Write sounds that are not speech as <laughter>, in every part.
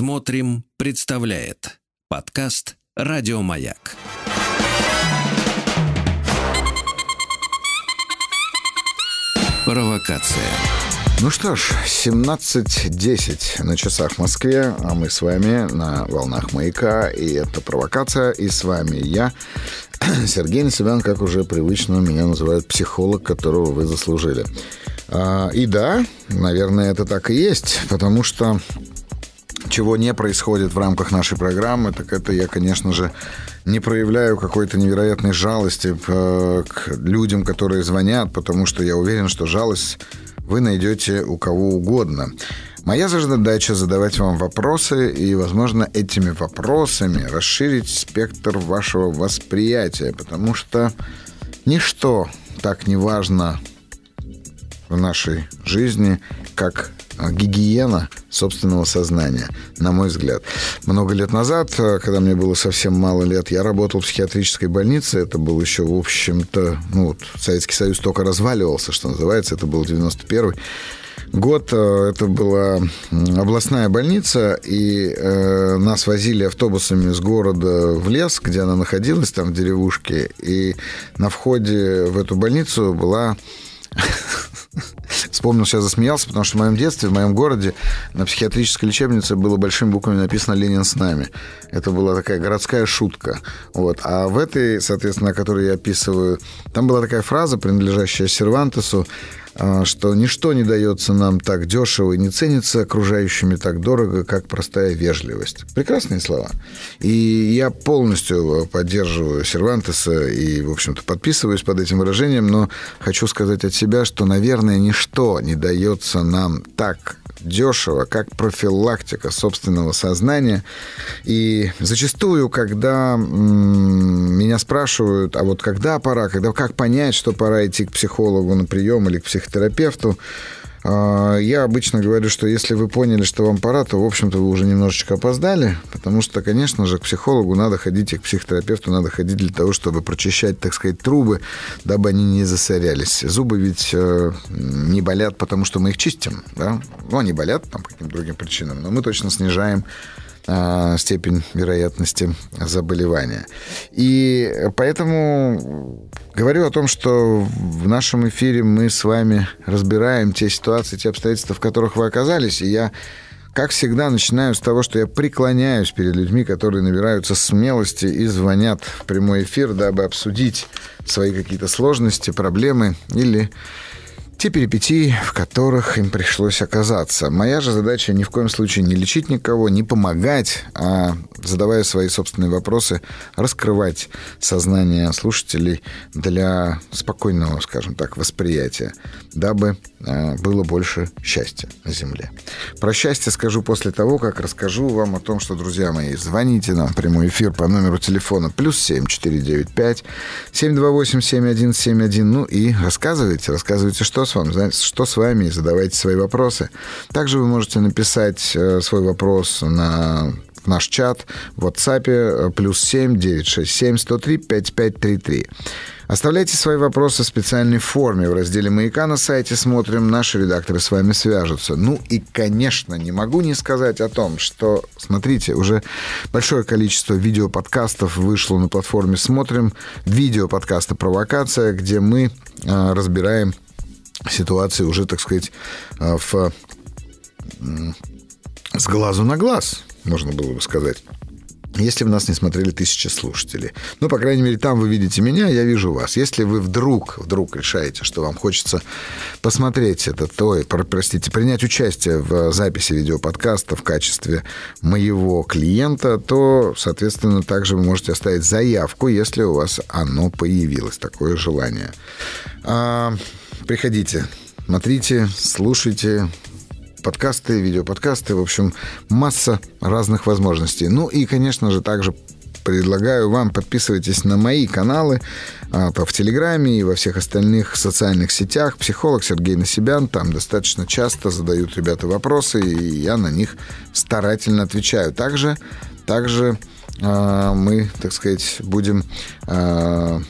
Смотрим, представляет подкаст Радиомаяк. Провокация. Ну что ж, 17.10 на часах в Москве, а мы с вами на волнах маяка, и это провокация, и с вами я, <clears throat> Сергей Насебян, как уже привычно меня называют психолог, которого вы заслужили. А, и да, наверное, это так и есть, потому что чего не происходит в рамках нашей программы, так это я, конечно же, не проявляю какой-то невероятной жалости э, к людям, которые звонят, потому что я уверен, что жалость вы найдете у кого угодно. Моя задача задавать вам вопросы и, возможно, этими вопросами расширить спектр вашего восприятия, потому что ничто так не важно в нашей жизни, как гигиена собственного сознания, на мой взгляд. Много лет назад, э, когда мне было совсем мало лет, я работал в психиатрической больнице. Это был еще, в общем-то, ну, вот, Советский Союз только разваливался, что называется. Это был 91-й год. Э, это была областная больница, и э, нас возили автобусами с города в лес, где она находилась, там в деревушке. И на входе в эту больницу была <laughs> Вспомнил, сейчас засмеялся, потому что в моем детстве, в моем городе на психиатрической лечебнице было большими буквами написано «Ленин с нами». Это была такая городская шутка. Вот. А в этой, соответственно, которую я описываю, там была такая фраза, принадлежащая Сервантесу, что ничто не дается нам так дешево и не ценится окружающими так дорого, как простая вежливость. Прекрасные слова. И я полностью поддерживаю Сервантеса и, в общем-то, подписываюсь под этим выражением, но хочу сказать от себя, что, наверное, ничто не дается нам так дешево, как профилактика собственного сознания. И зачастую, когда меня спрашивают, а вот когда пора, когда, как понять, что пора идти к психологу на прием или к психотерапевту, я обычно говорю, что если вы поняли, что вам пора, то, в общем-то, вы уже немножечко опоздали, потому что, конечно же, к психологу надо ходить, и к психотерапевту надо ходить для того, чтобы прочищать, так сказать, трубы, дабы они не засорялись. Зубы ведь э, не болят, потому что мы их чистим, да? Ну, они болят там по каким-то другим причинам, но мы точно снижаем а, степень вероятности заболевания. И поэтому говорю о том, что в нашем эфире мы с вами разбираем те ситуации, те обстоятельства, в которых вы оказались, и я как всегда, начинаю с того, что я преклоняюсь перед людьми, которые набираются смелости и звонят в прямой эфир, дабы обсудить свои какие-то сложности, проблемы или те перипетии, в которых им пришлось оказаться. Моя же задача ни в коем случае не лечить никого, не помогать, а задавая свои собственные вопросы, раскрывать сознание слушателей для спокойного, скажем так, восприятия, дабы а, было больше счастья на Земле. Про счастье скажу после того, как расскажу вам о том, что, друзья мои, звоните нам в прямой эфир по номеру телефона плюс 7495 728 7171, ну и рассказывайте, рассказывайте, что с вами, что с вами, задавайте свои вопросы. Также вы можете написать э, свой вопрос на в наш чат в WhatsApp э, плюс 7 967 103 5533. Оставляйте свои вопросы в специальной форме в разделе «Маяка» на сайте «Смотрим». Наши редакторы с вами свяжутся. Ну и, конечно, не могу не сказать о том, что, смотрите, уже большое количество видеоподкастов вышло на платформе «Смотрим». Видеоподкаста «Провокация», где мы э, разбираем ситуации уже, так сказать, э, в, с глазу на глаз, можно было бы сказать. Если бы нас не смотрели тысячи слушателей. Ну, по крайней мере, там вы видите меня, я вижу вас. Если вы вдруг, вдруг решаете, что вам хочется посмотреть это, то, простите, принять участие в записи видеоподкаста в качестве моего клиента, то, соответственно, также вы можете оставить заявку, если у вас оно появилось, такое желание. Приходите, смотрите, слушайте, подкасты, видеоподкасты, в общем, масса разных возможностей. Ну и, конечно же, также предлагаю вам подписывайтесь на мои каналы а, в Телеграме и во всех остальных социальных сетях. Психолог Сергей Насибян. Там достаточно часто задают ребята вопросы, и я на них старательно отвечаю. Также, также а, мы, так сказать, будем а,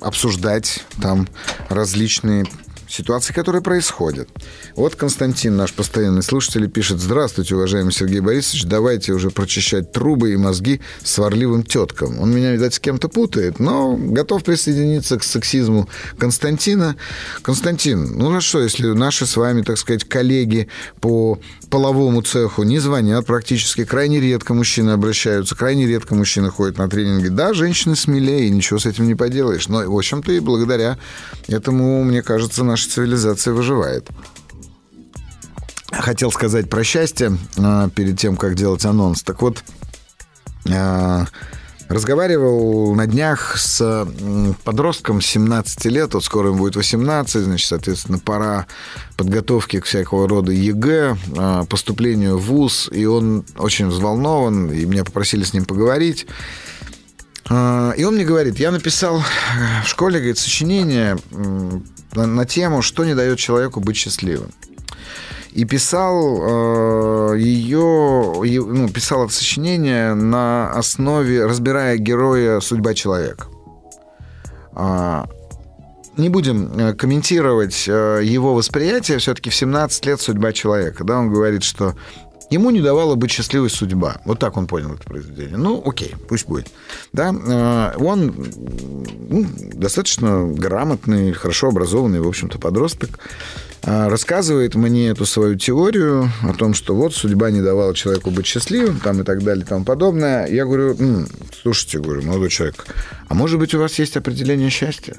обсуждать там различные ситуации, которые происходят. Вот Константин, наш постоянный слушатель, пишет, здравствуйте, уважаемый Сергей Борисович, давайте уже прочищать трубы и мозги сварливым теткам. Он меня, видать, с кем-то путает, но готов присоединиться к сексизму Константина. Константин, ну а что, если наши с вами, так сказать, коллеги по половому цеху не звонят практически, крайне редко мужчины обращаются, крайне редко мужчины ходят на тренинги. Да, женщины смелее, ничего с этим не поделаешь. Но, в общем-то, и благодаря этому, мне кажется, наша цивилизация выживает. Хотел сказать про счастье а, перед тем, как делать анонс. Так вот, а, Разговаривал на днях с подростком 17 лет, вот скоро ему будет 18, значит, соответственно, пора подготовки к всякого рода ЕГЭ, а, поступлению в ВУЗ, и он очень взволнован, и меня попросили с ним поговорить. И он мне говорит, я написал в школе, говорит, сочинение на, на тему, что не дает человеку быть счастливым и писал э, ее, ну, писал это сочинение на основе, разбирая героя «Судьба человека». Э, не будем э, комментировать э, его восприятие, все-таки в 17 лет «Судьба человека». Да, он говорит, что Ему не давала быть счастливой судьба. Вот так он понял это произведение. Ну, окей, пусть будет. Да, э, он ну, достаточно грамотный, хорошо образованный, в общем-то, подросток. А, рассказывает мне эту свою теорию о том, что вот судьба не давала человеку быть счастливым, там и так далее, и тому подобное. Я говорю, слушайте, говорю, молодой человек, а может быть у вас есть определение счастья?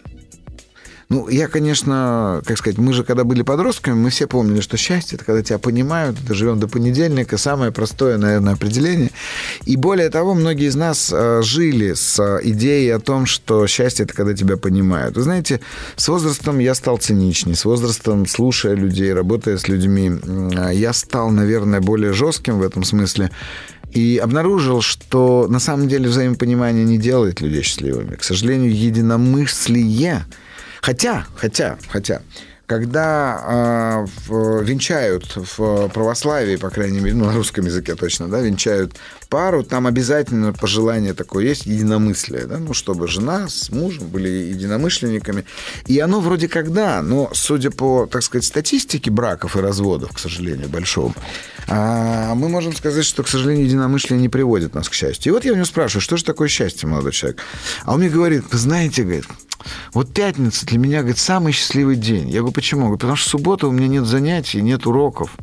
Ну, я, конечно, как сказать, мы же, когда были подростками, мы все помнили, что счастье – это когда тебя понимают, это живем до понедельника, самое простое, наверное, определение. И более того, многие из нас э, жили с идеей о том, что счастье – это когда тебя понимают. Вы знаете, с возрастом я стал циничнее, с возрастом, слушая людей, работая с людьми, я стал, наверное, более жестким в этом смысле. И обнаружил, что на самом деле взаимопонимание не делает людей счастливыми. К сожалению, единомыслие – Хотя, хотя, хотя, когда э, венчают в православии, по крайней мере, ну, на русском языке точно, да, венчают пару, там обязательно пожелание такое есть, единомыслие, да, ну, чтобы жена с мужем были единомышленниками. И оно вроде как да, но судя по, так сказать, статистике браков и разводов, к сожалению, большому, а, мы можем сказать, что, к сожалению, единомыслие не приводит нас к счастью. И вот я у него спрашиваю, что же такое счастье, молодой человек? А он мне говорит, знаете, говорит, вот пятница для меня, говорит, самый счастливый день. Я говорю, почему? Говорю, потому что суббота у меня нет занятий, нет уроков.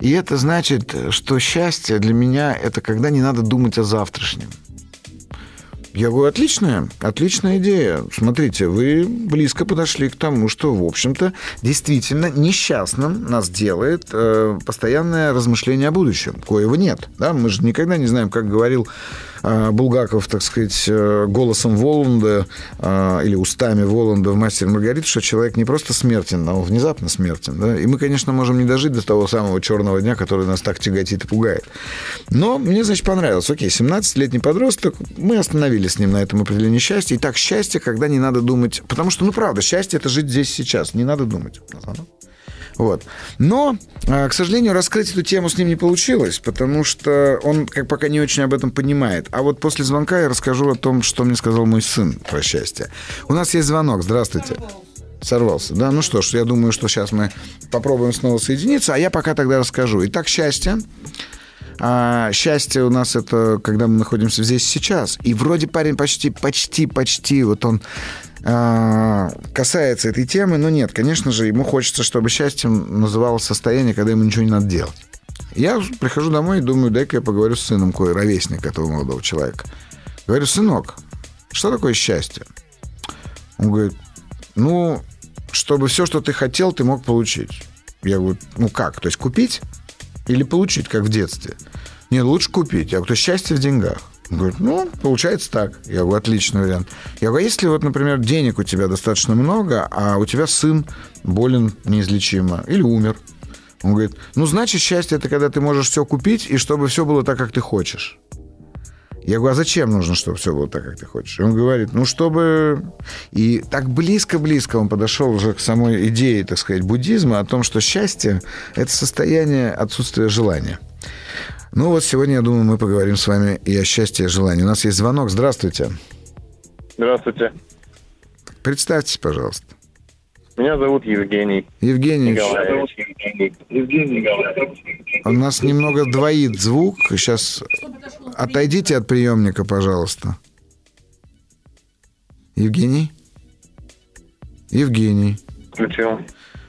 И это значит, что счастье для меня – это когда не надо думать о завтрашнем. Я говорю, отличная, отличная идея. Смотрите, вы близко подошли к тому, что, в общем-то, действительно несчастным нас делает э, постоянное размышление о будущем. Коего нет. Да? Мы же никогда не знаем, как говорил Булгаков, так сказать, э, голосом Воланда а, или устами Воланда в «Мастере Маргарита», что человек не просто смертен, но внезапно смертен. Да? И мы, конечно, можем не дожить до того самого черного дня, который нас так тяготит и пугает. Но мне, значит, понравилось. Окей, 17-летний подросток, мы остановились с ним на этом определении счастья. И так, счастье, когда не надо думать... Потому что, ну, правда, счастье – это жить здесь сейчас. Не надо думать. Вот. Но, а, к сожалению, раскрыть эту тему с ним не получилось, потому что он как пока не очень об этом понимает. А вот после звонка я расскажу о том, что мне сказал мой сын про счастье. У нас есть звонок. Здравствуйте. Сорвался, да? Ну что ж, я думаю, что сейчас мы попробуем снова соединиться, а я пока тогда расскажу. Итак, счастье. А счастье у нас это, когда мы находимся здесь сейчас. И вроде парень почти, почти, почти, вот он а, касается этой темы, но нет, конечно же, ему хочется, чтобы счастьем называлось состояние, когда ему ничего не надо делать. Я прихожу домой и думаю, дай-ка я поговорю с сыном, кой ровесник этого молодого человека. Говорю, сынок, что такое счастье? Он говорит, ну, чтобы все, что ты хотел, ты мог получить. Я говорю, ну как? То есть купить или получить, как в детстве? Нет, лучше купить. Я говорю, то счастье в деньгах. Говорит, ну, получается так. Я говорю, отличный вариант. Я говорю, а если вот, например, денег у тебя достаточно много, а у тебя сын болен неизлечимо или умер, он говорит, ну, значит, счастье – это когда ты можешь все купить, и чтобы все было так, как ты хочешь. Я говорю, а зачем нужно, чтобы все было так, как ты хочешь? И он говорит, ну, чтобы... И так близко-близко он подошел уже к самой идее, так сказать, буддизма о том, что счастье – это состояние отсутствия желания. Ну вот сегодня, я думаю, мы поговорим с вами и о счастье, и о желании. У нас есть звонок. Здравствуйте. Здравствуйте. Представьтесь, пожалуйста. Меня зовут Евгений. Евгений, Николаевич. Евгений Николаевич. у нас немного двоит звук. Сейчас отойдите от приемника, пожалуйста. Евгений? Евгений. Включил.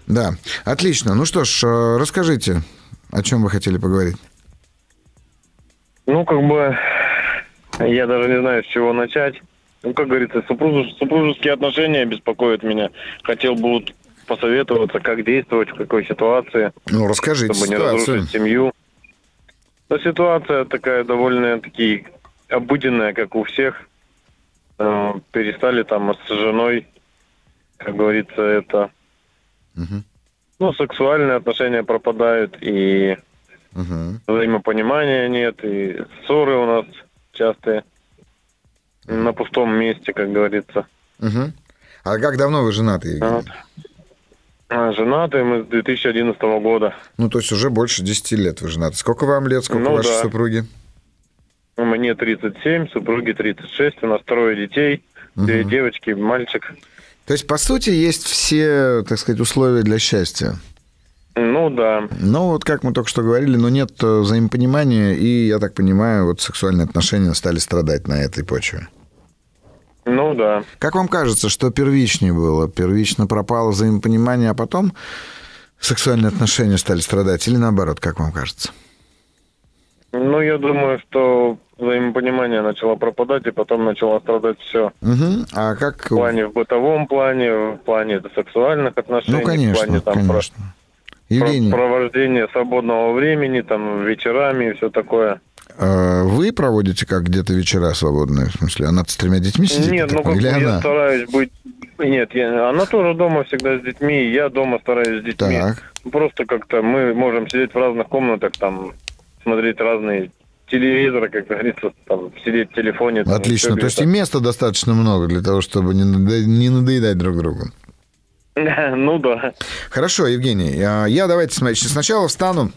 Да, отлично. Ну что ж, э, расскажите, о чем вы хотели поговорить. Ну, как бы, я даже не знаю, с чего начать. Ну, как говорится, супруж- супружеские отношения беспокоят меня. Хотел бы вот посоветоваться, как действовать, в какой ситуации, Ну, расскажите чтобы не ситуацию. разрушить семью. Но ситуация такая довольно-таки обыденная, как у всех. Э, Перестали там с женой, как говорится, это... Мгм. Ну, сексуальные отношения пропадают, и Мгм. взаимопонимания нет, и ссоры у нас частые на пустом месте, как говорится. Мгм. А как давно вы женаты, Евгений? Вот. А, Женаты мы с 2011 года. Ну, то есть уже больше 10 лет вы женаты. Сколько вам лет, сколько Ну, вашей да. супруги? Мне 37, супруге 36, у нас трое детей, две Мгм. девочки, мальчик. То есть, по сути, есть все, так сказать, условия для счастья. Ну да, Но вот как мы только что говорили, но нет э, взаимопонимания, и, я так понимаю, вот сексуальные отношения стали страдать на этой почве. ну да. Как вам кажется, что первичнее было? Первично пропало взаимопонимание, а потом сексуальные отношения стали страдать? Или наоборот, как вам кажется? Ну, я думаю, что взаимопонимание начало пропадать, и потом начало страдать все. Мгм. А как... В плане в бытовом плане, в плане сексуальных отношений, Ну, конечно, в плане там конечно. про- Евгений, провождение свободного времени, там вечерами и все такое. э, вы проводите как где-то вечера свободные? В смысле, она с тремя детьми сидит? Нет, ну как? Или я она? стараюсь быть... Нет, я- она тоже дома всегда с детьми, и я дома стараюсь с детьми. Так. Просто как-то мы можем сидеть в разных комнатах, там, смотреть разные телевизоры, как говорится, там, сидеть в телефоне. там, Отлично. То есть и места достаточно много для того, чтобы не надо- не надоедать друг другу. <laughs> Ну да. Хорошо, Евгений. а, Я давайте смотрите, сначала встану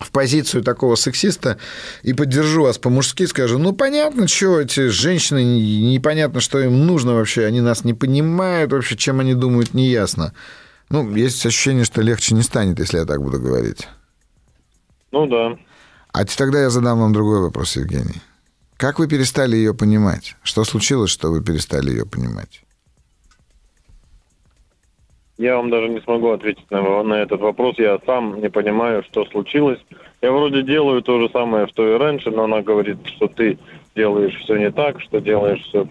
в позицию такого сексиста и поддержу вас по-мужски, скажу, ну, понятно, что эти женщины, не- непонятно, что им нужно вообще, они нас не понимают вообще, чем они думают, неясно. Ну, есть ощущение, что легче не станет, если я так буду говорить. Ну да. А тогда я задам вам другой вопрос, Евгений. Как вы перестали ее понимать? Что случилось, что вы перестали ее понимать? Я вам даже не смогу ответить на, на этот вопрос. Я сам не понимаю, что случилось. Я вроде делаю то же самое, что и раньше, но она говорит, что ты делаешь все не так, что делаешь все,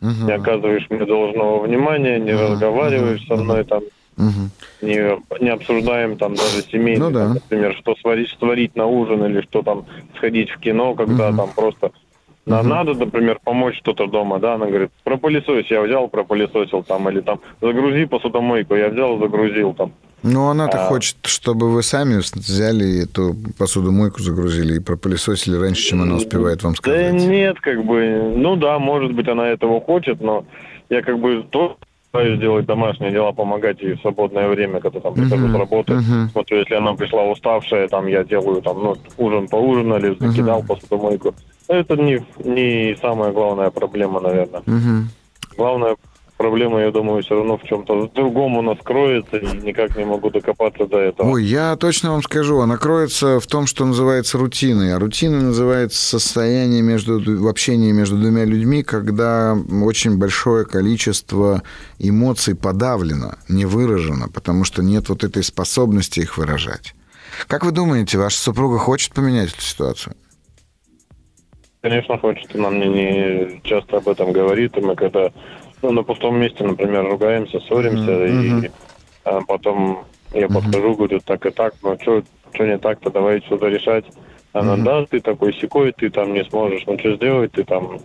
Мгм. не оказываешь мне должного внимания, не Мгм, разговариваешь со мгм, мной, там, Мгм. не, не обсуждаем там даже семейные, Ну да. там, например, что сварить, сварить на ужин или что там сходить в кино, когда Мгм. там просто на- Мгм. надо, например, помочь что-то дома, да, она говорит, пропылесось, я взял, пропылесосил там, или там, загрузи посудомойку, я взял, загрузил там. Ну, она-то А. хочет, чтобы вы сами взяли эту посудомойку, загрузили и пропылесосили раньше, чем она успевает вам Да сказать. нет, как бы, ну да, может быть, она этого хочет, но я как бы то стараюсь делать домашние дела, помогать ей в свободное время, когда там прихожу Мгм, с работы. Смотрю, если она пришла уставшая, там я делаю там, ну, ужин поужинали, закидал Мгм. посудомойку. Это не, не самая главная проблема, наверное. Мгм. Главная проблема, я думаю, все равно в чем-то другом у нас кроется, и никак не могу докопаться до этого. Ой, я точно вам скажу, она кроется в том, что называется рутиной. А рутина называется состояние между, в общении между двумя людьми, когда очень большое количество эмоций подавлено, не выражено, потому что нет вот этой способности их выражать. Как вы думаете, ваша супруга хочет поменять эту ситуацию? Конечно, хочет. Она мне не часто об этом говорит. И мы когда ну, на пустом месте, например, ругаемся, ссоримся, мгм. и а, потом я подхожу, говорю, так и так, ну что не так-то, давай что-то решать. Она, Мгм. да, ты такой секой, ты там не сможешь, ну что сделать, ты там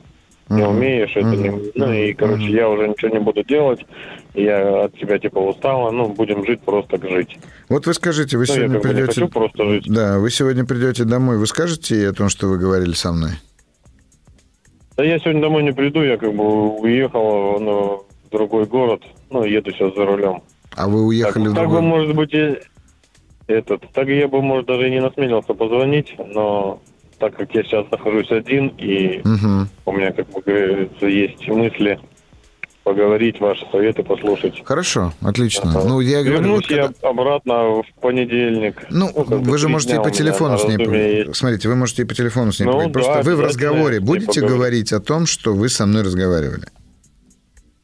не умеешь, это не... Ну и, короче, я уже ничего не буду делать, я от тебя, типа, устала, ну, будем жить просто как жить. Вот вы скажите, вы Ну, я сегодня бы не придете... хочу просто жить. Да, вы сегодня придете домой, вы скажете ей о том, что вы говорили со мной? Да я сегодня домой не приду, я как бы уехал ну, в другой город, ну, еду сейчас за рулем. А вы уехали так, в так бы, другой... может быть, и этот, так я бы, может, даже и не насмелился позвонить, но так как я сейчас нахожусь один, и Мгм. у меня, как бы говорится, есть мысли поговорить, ваши советы послушать. Хорошо, отлично. Ну, я говорю, Вернусь вот когда... я обратно в понедельник. Ну, ну вы же можете и по телефону с ней... Смотрите, вы можете и по телефону с ней ну, поговорить. Просто да, вы в разговоре будете говорить о том, что вы со мной разговаривали?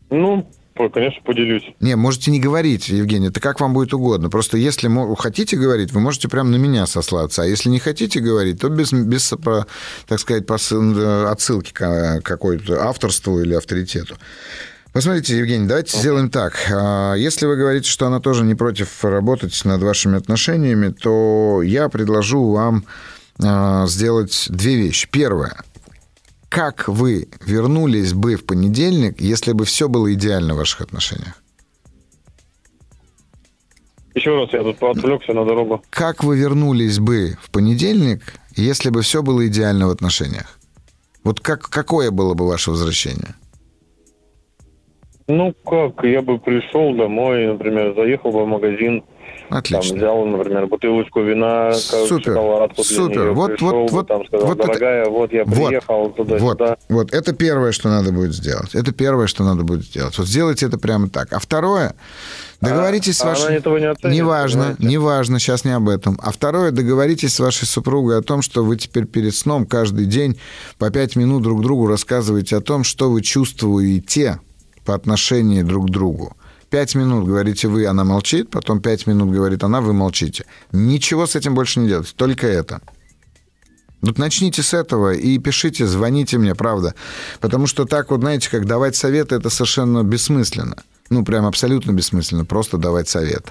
Ну, Конечно, поделюсь. Не, можете не говорить, Евгений, это как вам будет угодно. Просто если хотите говорить, вы можете прямо на меня сослаться. А если не хотите говорить, то без, без так сказать, отсылки к какой-то авторству или авторитету. Посмотрите, Евгений, давайте сделаем так. А, если вы говорите, что она тоже не против работать над вашими отношениями, то я предложу вам а, сделать две вещи. Первое как вы вернулись бы в понедельник, если бы все было идеально в ваших отношениях? Еще раз, я тут отвлекся на дорогу. Как вы вернулись бы в понедельник, если бы все было идеально в отношениях? Вот как, какое было бы ваше возвращение? Ну, как, я бы пришел домой, например, заехал бы в магазин, Отлично. Там взял, например, бутылочку вина, Супер. Супер. Нее, вот, пришел, вот, вот, там сказал, вот дорогая, это... вот я приехал вот, туда-сюда. Вот, вот, это первое, что надо будет сделать. Это первое, что надо будет сделать. Вот сделайте это прямо так. А второе, договоритесь а, с вашей... Она этого не оценит, неважно, понимаете? неважно, сейчас не об этом. А второе, договоритесь с вашей супругой о том, что вы теперь перед сном каждый день по пять минут друг другу рассказываете о том, что вы чувствуете по отношению друг к другу. Пять минут говорите вы, она молчит, потом пять минут говорит она, вы молчите. Ничего с этим больше не делать, только это. Вот начните с этого и пишите, звоните мне, правда. Потому что так вот, знаете, как давать советы, это совершенно бессмысленно. Ну, прям абсолютно бессмысленно, просто давать совет.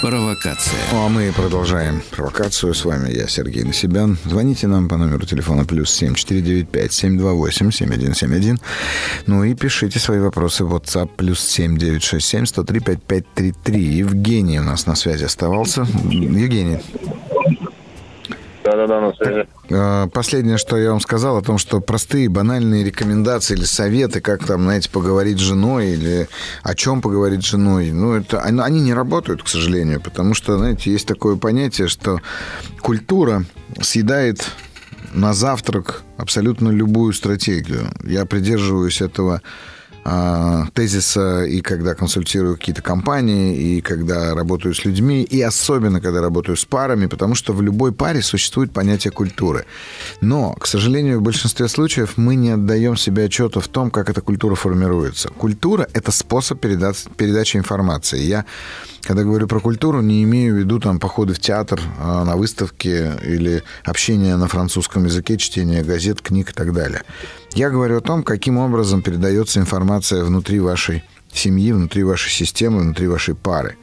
Провокация. Ну, а мы продолжаем провокацию. С вами я, Сергей Насибян. Звоните нам по номеру телефона плюс семь четыре девять пять семь два восемь семь один семь один. Ну и пишите свои вопросы в WhatsApp плюс семь девять шесть семь сто три пять пять три три. Евгений у нас на связи оставался. Евгений. Да-да-да, на связи. А, последнее, что я вам сказал, о том, что простые банальные рекомендации или советы, как там, знаете, поговорить с женой или о чем поговорить с женой, ну, это, они не работают, к сожалению, потому что, знаете, есть такое понятие, что культура съедает на завтрак абсолютно любую стратегию. Я придерживаюсь этого а, тезиса и когда консультирую какие-то компании, и когда работаю с людьми, и особенно когда работаю с парами, потому что в любой паре существует понятие культуры. Но, к сожалению, в большинстве случаев мы не отдаем себе отчета в том, как эта культура формируется. Культура – это способ передачи информации. Я, когда говорю про культуру, не имею в виду там походы в театр, а, на выставки или общение на французском языке, чтение газет, книг и так далее. Я говорю о том, каким образом передается информация внутри вашей семьи, внутри вашей системы, внутри вашей пары.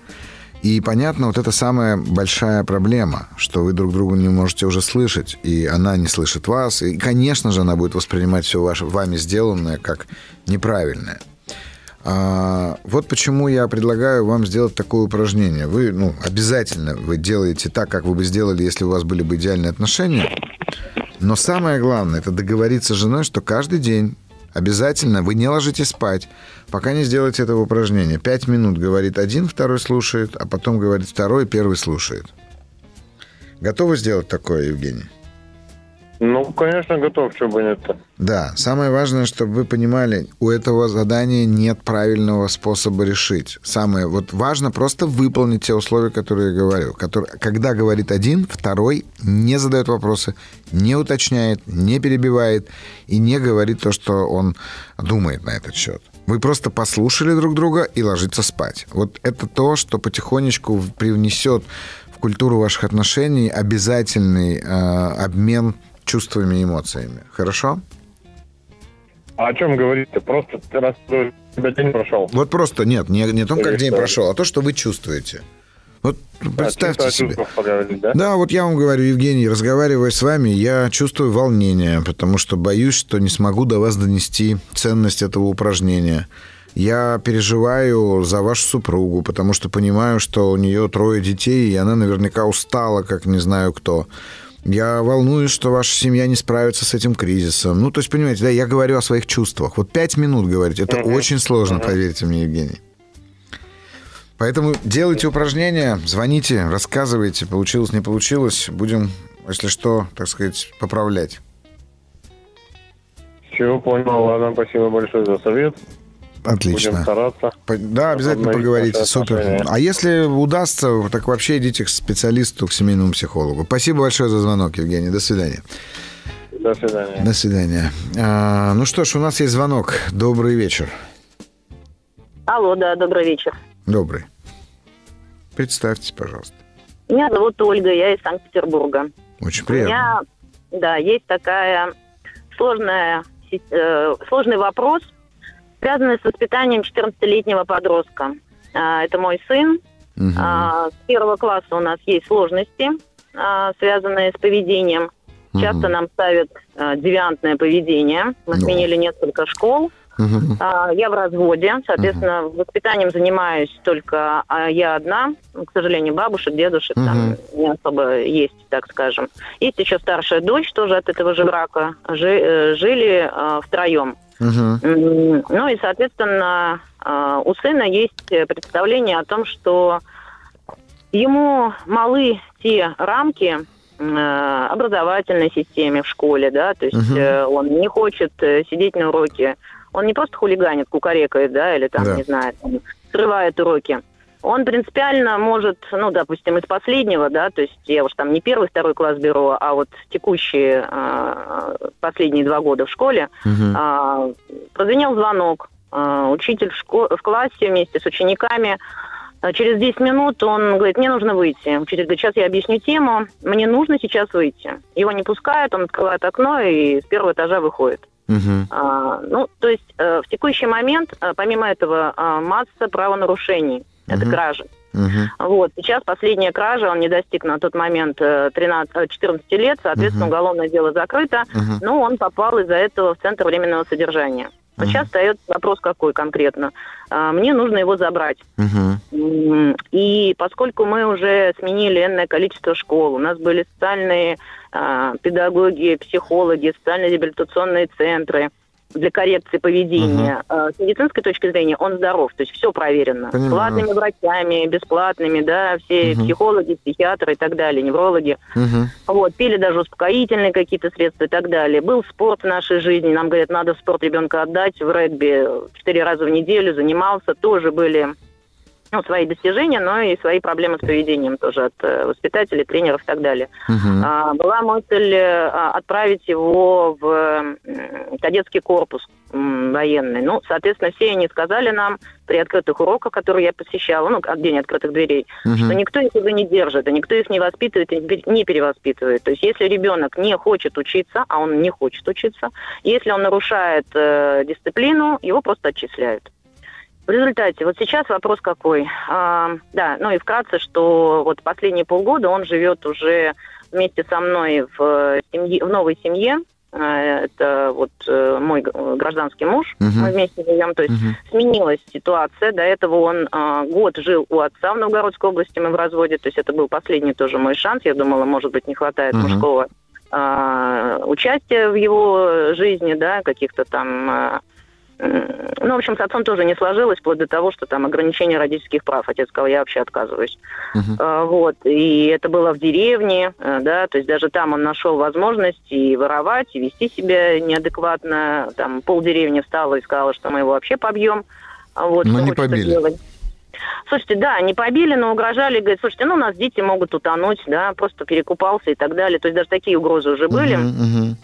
И понятно, вот это самая большая проблема, что вы друг друга не можете уже слышать, и она не слышит вас, и, конечно же, она будет воспринимать все ваше, вами сделанное как неправильное. А, вот почему я предлагаю вам сделать такое упражнение. Вы, ну, обязательно вы делаете так, как вы бы сделали, если у вас были бы идеальные отношения. Но самое главное, это договориться с женой, что каждый день обязательно вы не ложитесь спать, пока не сделаете этого упражнения. Пять минут говорит один, второй слушает, а потом говорит второй, первый слушает. Готовы сделать такое, Евгений? Ну, конечно, готов, что бы нет-то. Да, самое важное, чтобы вы понимали, у этого задания нет правильного способа решить. Самое вот важно просто выполнить те условия, которые я говорю. Который, когда говорит один, второй не задает вопросы, не уточняет, не перебивает и не говорит то, что он думает на этот счет. Вы просто послушали друг друга и ложиться спать. Вот это то, что потихонечку привнесет в культуру ваших отношений обязательный э, обмен чувствами и эмоциями. Хорошо? А о чем говорить-то? Просто раз у тебя день прошел. Вот просто нет, не, не о том, как день прошел, а то, что вы чувствуете. Вот представьте а, себе. Да? да, вот я вам говорю, Евгений, разговаривая с вами, я чувствую волнение, потому что боюсь, что не смогу до вас донести ценность этого упражнения. Я переживаю за вашу супругу, потому что понимаю, что у нее трое детей, и она наверняка устала, как не знаю кто. Я волнуюсь, что ваша семья не справится с этим кризисом. Ну, то есть, понимаете, да, я говорю о своих чувствах. Вот пять минут говорить, это uh-huh. очень сложно, uh-huh. поверьте мне, Евгений. Поэтому делайте упражнения, звоните, рассказывайте, получилось, не получилось. Будем, если что, так сказать, поправлять. Все, понял. Ладно, спасибо большое за совет. Отлично. Будем стараться. Да, обязательно поговорите. Супер. отношения. А если удастся, так вообще идите к специалисту, к семейному психологу. Спасибо большое за звонок, Евгений. До свидания. До свидания. До свидания. А, ну что ж, у нас есть звонок. Добрый вечер. Алло, да, добрый вечер. Добрый. Представьтесь, пожалуйста. Меня зовут Ольга, я из Санкт-Петербурга. Очень У приятно. меня, да, есть такая сложная, э, сложный вопрос, связанный с воспитанием 14-летнего подростка. А, это мой сын. А, с первого класса у нас есть сложности, а, связанные с поведением. Часто Мгм. нам ставят девиантное поведение. Мы Ну. сменили несколько школ. А, Я в разводе, соответственно, воспитанием занимаюсь только я одна. Ну, К сожалению, бабушек, дедушек там Мгм. не особо есть, так скажем. Есть еще старшая дочь, тоже от этого же брака. Э, жили втроем. Ну и, соответственно, а, у сына есть представление о том, что ему малы те рамки э, образовательной системе в школе, да, то есть э, он не хочет э, сидеть на уроке, он не просто хулиганит, кукарекает, да, или там, Да. не знаю, там, срывает уроки. Он принципиально может, ну, допустим, из последнего, да, то есть я уж там не первый, второй класс беру, а вот текущие э, последние два года в школе, Мгм. а, прозвенел звонок. А, учитель в, шко- в классе вместе с учениками. А, Через 10 минут он говорит, мне нужно выйти. Учитель говорит, сейчас я объясню тему. Мне нужно сейчас выйти. Его не пускают, он открывает окно и с первого этажа выходит. Мгм. А, ну, то есть э, в текущий момент, э, помимо этого, а, масса правонарушений. Это Мгм. кражи. Мгм. Вот, сейчас последняя кража, он не достиг на тот момент э, 13, э, 14 лет, соответственно, Мгм. уголовное дело закрыто, Мгм. но он попал из-за этого в Центр временного содержания. Но Мгм. сейчас встает вопрос какой конкретно. А, Мне нужно его забрать. М, И поскольку мы уже сменили энное количество школ, у нас были социальные а, педагоги, психологи, социально-реабилитационные центры для коррекции поведения. А, С медицинской точки зрения он здоров, то есть все проверено. Понимаю. С платными врачами, бесплатными, да, все Мгм. психологи, психиатры и так далее, неврологи. Мгм. Вот, пили даже успокоительные какие-то средства и так далее. Был спорт в нашей жизни. Нам говорят, надо спорт ребенка отдать. В регби четыре раза в неделю занимался. Тоже были ну, свои достижения, но и свои проблемы с поведением тоже от э, воспитателей, тренеров и так далее. Мгм. А, была мысль э, а, отправить его в кадетский корпус военный. Ну, соответственно, все они сказали нам при открытых уроках, которые я посещала, ну, от день открытых дверей, что Мгм. никто их уже не держит, и никто их не воспитывает и не- не перевоспитывает. То есть если ребенок не хочет учиться, а он не хочет учиться, если он нарушает э, дисциплину, его просто отчисляют. В результате, вот сейчас вопрос какой. А, да, ну и вкратце, что вот последние полгода он живет уже вместе со мной в, э, семье, в новой семье. Э, Это вот э, мой гражданский муж, Мгм. мы вместе живем. То есть Мгм. сменилась ситуация. До этого он а, год жил у отца в Новгородской области, мы в разводе. То есть это был последний тоже мой шанс. Я думала, может быть, не хватает Мгм. мужского а, участия в его жизни, да, каких-то там... м, ну, в общем, с отцом тоже не сложилось, вплоть до того, что там ограничение родительских прав. Отец сказал, я вообще отказываюсь. А, Вот, и это было в деревне, э, да, то есть даже там он нашел возможность и воровать, и вести себя неадекватно. Там полдеревни встала и сказала, что мы его вообще побьем. А Вот, Но не побили. делать. Слушайте, да, не побили, но угрожали, говорят, слушайте, ну у нас дети могут утонуть, да, просто перекупался и так далее. То есть даже такие угрозы уже были. Мгм. Мгм.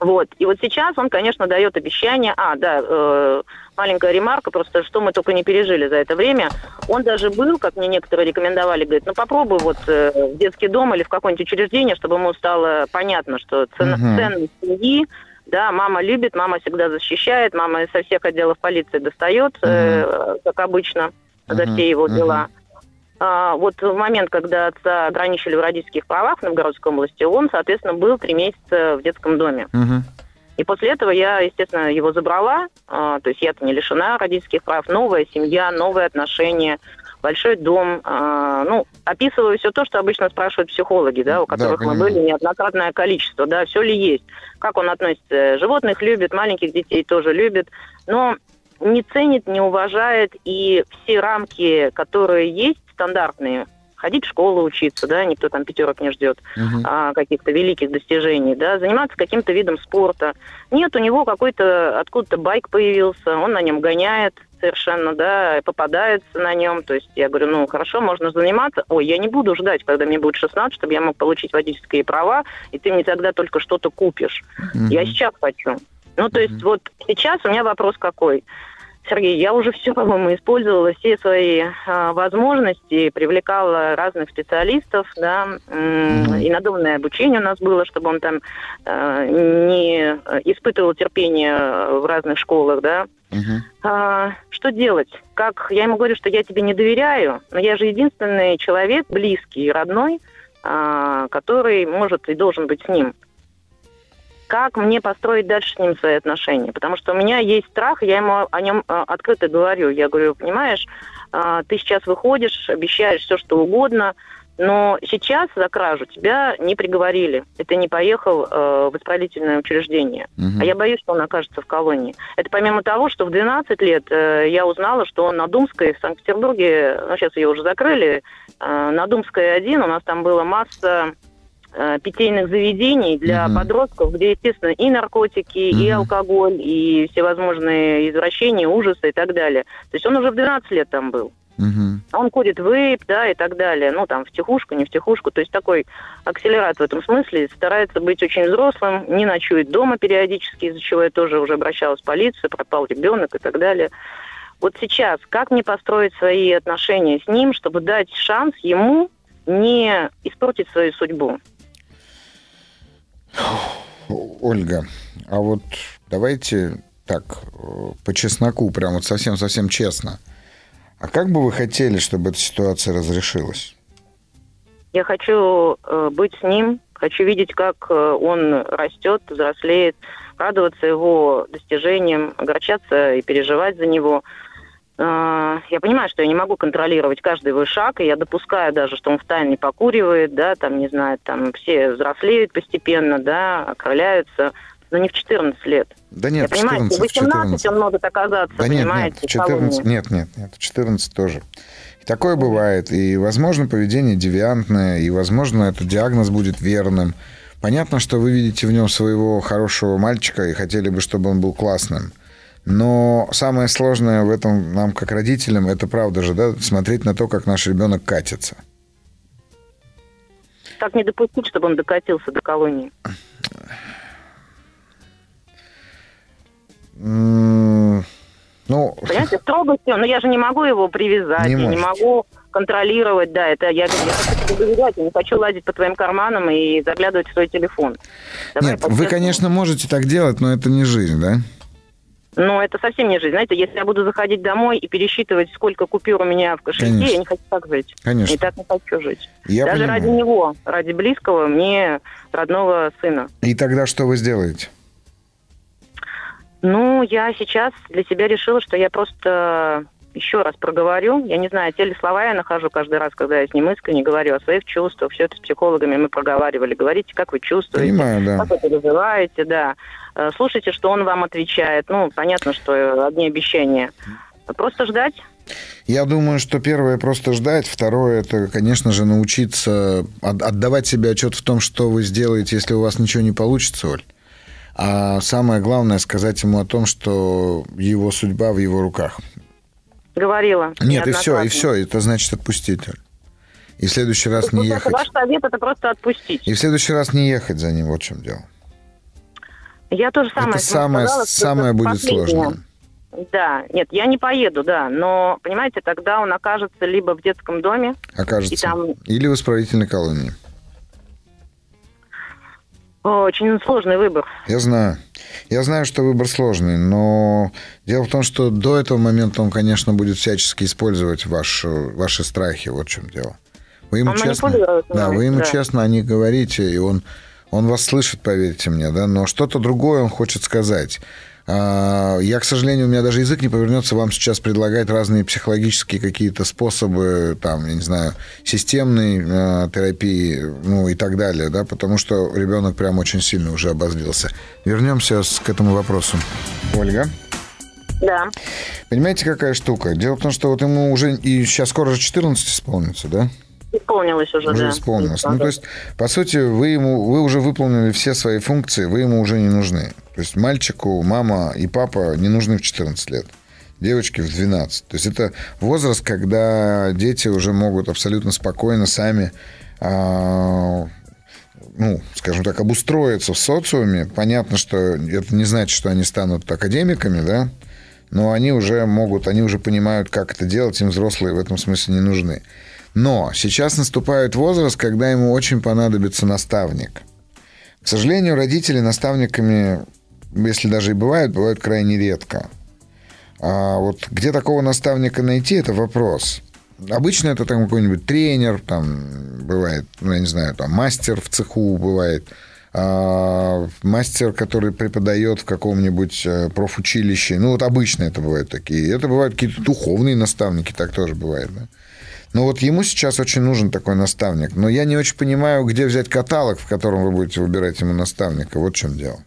Вот. И вот сейчас он, конечно, дает обещание. А, да, э, маленькая ремарка, просто что мы только не пережили за это время. Он даже был, как мне некоторые рекомендовали, говорит, ну попробуй вот э, в детский дом или в какое-нибудь учреждение, чтобы ему стало понятно, что цен- Мгм. ценность семьи, да, мама любит, мама всегда защищает, мама со всех отделов полиции достает, э, как обычно, за Мгм. все его дела. А, вот в момент, когда отца ограничили в родительских правах в Новгородской области, он, соответственно, был три месяца в детском доме. Мгм. И после этого я, естественно, его забрала. а, то есть я-то не лишена родительских прав. Новая семья, новые отношения, большой дом. а, ну, описываю все то, что обычно спрашивают психологи, да, у Да, которых мы понимаю. были неоднократное количество, да, все ли есть. Как он относится, животных любит, маленьких детей тоже любит. Но не ценит, не уважает, и все рамки, которые есть, стандартные, ходить в школу учиться, да, никто там пятерок не ждет, Мгм. а, каких-то великих достижений, да, заниматься каким-то видом спорта. Нет, у него какой-то откуда-то байк появился, он на нем гоняет совершенно, да, попадается на нем. То есть я говорю, ну, хорошо, можно заниматься. Ой, я не буду ждать, когда мне будет 16, чтобы я мог получить водительские права, и ты мне тогда только что-то купишь. Я сейчас хочу. Ну, то есть вот сейчас у меня вопрос какой? Сергей, я уже все, по-моему, использовала, все свои а, возможности, привлекала разных специалистов, да, м, Мгм. и надомное обучение у нас было, чтобы он там а, не испытывал терпение в разных школах, да. Мгм. А, что делать? Как я ему говорю, что я тебе не доверяю, но я же единственный человек, близкий родной, а, который может и должен быть с ним. Как мне построить дальше с ним свои отношения? Потому что у меня есть страх, я ему о нем а, открыто говорю. Я говорю, понимаешь, а, ты сейчас выходишь, обещаешь все, что угодно, но сейчас за кражу тебя не приговорили. Ты не поехал э, в исправительное учреждение. Мгм. А я боюсь, что он окажется в колонии. Это помимо того, что в 12 лет э, я узнала, что он на Думской в Санкт-Петербурге, ну, сейчас ее уже закрыли, э, на Думской один, у нас там была масса э, питейных заведений для Мгм. подростков, где, естественно, и наркотики, и Мгм. алкоголь, и всевозможные извращения, ужасы и так далее. То есть он уже в 12 лет там был. Мгм. Он курит вейп, да, и так далее. Ну, там, в тихушку, не в тихушку. То есть такой акселерат в этом смысле. Старается быть очень взрослым, не ночует дома периодически, из-за чего я тоже уже обращалась в полицию, пропал ребенок и так далее. Вот сейчас, как мне построить свои отношения с ним, чтобы дать шанс ему не испортить свою судьбу? Ольга, а вот давайте так, э, по чесноку, прям вот совсем-совсем честно. А как бы вы хотели, чтобы эта ситуация разрешилась? Я хочу э, быть с ним, хочу видеть, как э, он растет, взрослеет, радоваться его достижениям, огорчаться и переживать за него. Э, я понимаю, что я не могу контролировать каждый его шаг, и я допускаю даже, что он в тайне покуривает, да, там, не знаю, там все взрослеют постепенно, да, окрыляются, но не в 14 лет. Да нет, я понимаю, что в 14, 18 14. он может оказаться, Да нет, понимаете, нет, в колонии. 14, нет, нет, нет, 14 тоже. И такое бывает. И, возможно, поведение девиантное, и, возможно, этот диагноз будет верным. Понятно, что вы видите в нем своего хорошего мальчика и хотели бы, чтобы он был классным. Но самое сложное в этом нам, как родителям, это правда же, да, смотреть на то, как наш ребенок катится. Как не допустить, чтобы он докатился до колонии? Ну, Понимаете, <laughs> строгостью, но я же не могу его привязать, Не я не могу контролировать, да, это я, я хочу доверять, я не хочу лазить по твоим карманам и заглядывать в свой телефон. Давай нет, вы, конечно, можете так делать, но это не жизнь, да? Но это совсем не жизнь. Знаете, если я буду заходить домой и пересчитывать, сколько купюр у меня в кошельке, Конечно. я не хочу так жить. Конечно. И так не хочу жить. Я Даже понимаю. ради него, ради близкого мне родного сына. И тогда что вы сделаете? Ну, я сейчас для себя решила, что я просто еще раз проговорю. Я не знаю, те ли слова я нахожу каждый раз, когда я с ним искренне говорю о своих чувствах. Все это с психологами мы проговаривали. Говорите, как вы чувствуете, Понимаю, да. как вы переживаете, да. Э, Слушайте, что он вам отвечает. Ну, понятно, что э, одни обещания. Просто ждать. Я думаю, что первое просто ждать, второе это, конечно же, научиться от- отдавать себе отчет в том, что вы сделаете, если у вас ничего не получится, Оль. А самое главное сказать ему о том, что его судьба в его руках. Говорила. Нет, и все, и все, это значит отпустить, Оль. И в следующий раз не ехать. Ваш совет это просто отпустить. И в следующий раз не ехать за ним, вот в чем дело. Я тоже самое. это самое, сказала, самое будет последнее. сложное. Да, нет, я не поеду, да, но, понимаете, тогда он окажется либо в детском доме, Окажется. И там- Или в исправительной колонии. Очень сложный выбор. Я знаю. Я знаю, что выбор сложный, но дело в том, что до этого момента он, конечно, будет всячески использовать ваш, ваши страхи. Вот в чем дело. Вы ему Он честно, да, вы ему да. честно о них говорите, и он, он вас слышит, поверьте мне, да, но что-то другое он хочет сказать. А, Я, к сожалению, у меня даже язык не повернется вам сейчас предлагать разные психологические какие-то способы, там, я не знаю, системной э, терапии, ну и так далее, да, потому что ребенок прям очень сильно уже обозлился. Вернемся к этому вопросу. Ольга, Да. понимаете, какая штука? Дело в том, что вот ему уже и сейчас скоро же 14 исполнится, да? Исполнилось уже, уже да. исполнилось. Ну, то есть, по сути, вы ему, вы уже выполнили все свои функции, вы ему уже не нужны. То есть мальчику мама и папа не нужны в 14 лет. Девочке в 12. То есть это возраст, когда дети уже могут абсолютно спокойно сами а, ну, скажем так, обустроиться в социуме. Понятно, что это не значит, что они станут академиками, да, но они уже могут, они уже понимают, как это делать, им взрослые в этом смысле не нужны. Но сейчас наступает возраст, когда ему очень понадобится наставник. К сожалению, родители наставниками, если даже и бывают, бывают крайне редко. А вот где такого наставника найти, это вопрос. Обычно это там какой-нибудь тренер, там бывает, ну, я не знаю, там мастер в цеху бывает, а, мастер, который преподает в каком-нибудь э, профучилище. Ну, вот обычно это бывают такие. Это бывают какие-то духовные наставники, так тоже бывает, да? Но вот ему сейчас очень нужен такой наставник. Но я не очень понимаю, где взять каталог, в котором вы будете выбирать ему наставника. Вот в чем дело.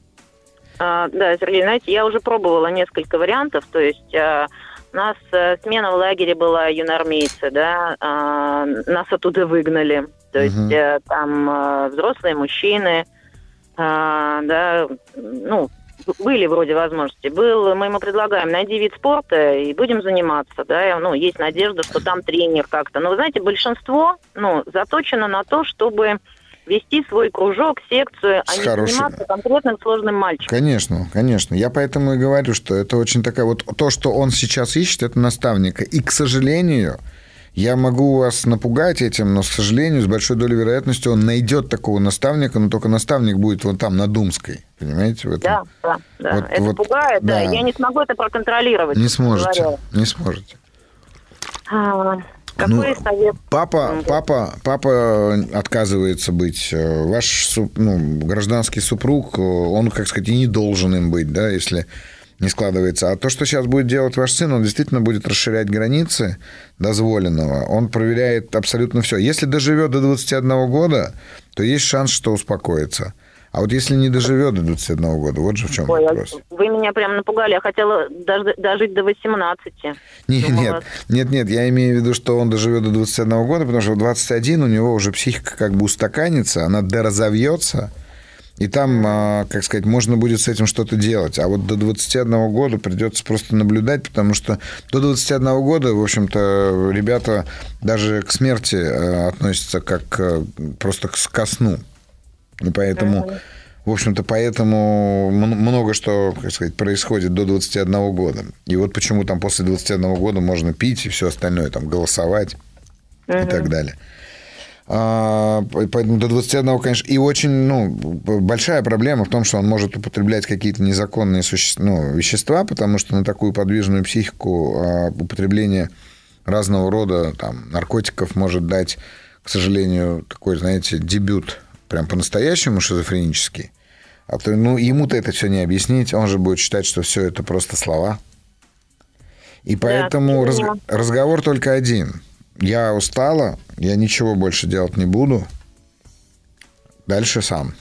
А, да, Сергей, знаете, я уже пробовала несколько вариантов. То есть а, у нас а, смена в лагере была юнормейцы, да, а, нас оттуда выгнали. То есть угу. а, там а, взрослые мужчины, а, да, ну, были вроде возможности. Был, мы ему предлагаем, найди вид спорта и будем заниматься, да, ну, есть надежда, что там тренер как-то. Но, вы знаете, большинство, ну, заточено на то, чтобы вести свой кружок, секцию, а не хорошим. заниматься конкретным сложным мальчиком. Конечно, конечно. Я поэтому и говорю, что это очень такая вот то, что он сейчас ищет, это наставника. И, к сожалению, я могу вас напугать этим, но, к сожалению, с большой долей вероятности он найдет такого наставника, но только наставник будет вот там, на Думской. Понимаете? В этом. Да, да, да. Вот, это вот, пугает, да. да. Я не смогу это проконтролировать. Не сможете, говоря. не сможете. А, какой ну, совет? Папа, папа, папа отказывается быть. Э, ваш ну, гражданский супруг, он, как сказать, и не должен им быть, да, если не складывается. А то, что сейчас будет делать ваш сын, он действительно будет расширять границы дозволенного. Он проверяет абсолютно все. Если доживет до 21 года, то есть шанс, что успокоится. А вот если не доживет до 21 года, вот же в чем Ой, вопрос. Вы меня прям напугали. Я хотела дожить до 18. Нет, нет, нет, нет. Я имею в виду, что он доживет до 21 года, потому что в 21 у него уже психика как бы устаканится, она доразовьется, и там, а, как сказать, можно будет с этим что-то делать. А вот до 21 года придется просто наблюдать, потому что до 21 года, в общем-то, ребята даже к смерти э, относятся как э, просто к сну. И поэтому, в общем-то, поэтому много что, как сказать, происходит до 21 года. И вот почему там после 21 года можно пить и все остальное, там, голосовать и так далее. А, поэтому до 21, конечно, и очень, ну, большая проблема в том, что он может употреблять какие-то незаконные суще... ну, вещества, потому что на такую подвижную психику а, употребление разного рода там, наркотиков может дать, к сожалению, такой, знаете, дебют прям по-настоящему шизофренический. А то, ну, ему-то это все не объяснить, он же будет считать, что все это просто слова. И поэтому да, раз... разговор только один – я устала, я ничего больше делать не буду. Дальше сам.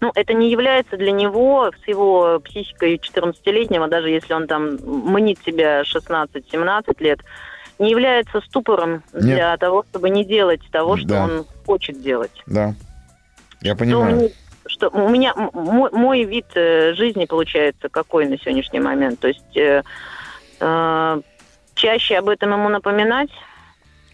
Ну, это не является для него, с его психикой 14-летнего, даже если он там мнит себя 16-17 лет, не является ступором Нет. для того, чтобы не делать того, что да. он хочет делать. Да, я понимаю. Что, что у меня мой, мой вид э, жизни получается какой на сегодняшний момент. То есть э, э, чаще об этом ему напоминать,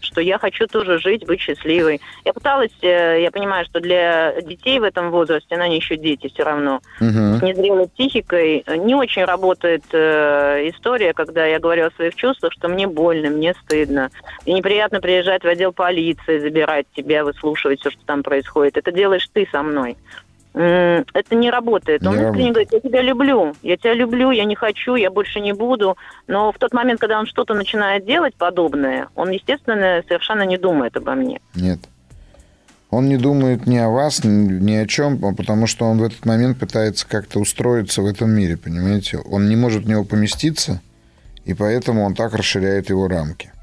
что я хочу тоже жить, быть счастливой. Я пыталась, э, я понимаю, что для детей в этом возрасте, но они еще дети все равно, угу. с незрелой психикой, не очень работает э, история, когда я говорю о своих чувствах, что мне больно, мне стыдно. И неприятно приезжать в отдел полиции, забирать тебя, выслушивать все, что там происходит. Это делаешь ты со мной это не работает. Он не искренне говорит, я тебя люблю, я тебя люблю, я не хочу, я больше не буду. Но в тот момент, когда он что-то начинает делать подобное, он, естественно, совершенно не думает обо мне. Нет. Он не думает ни о вас, ни о чем, потому что он в этот момент пытается как-то устроиться в этом мире, понимаете? Он не может в него поместиться, и поэтому он так расширяет его рамки.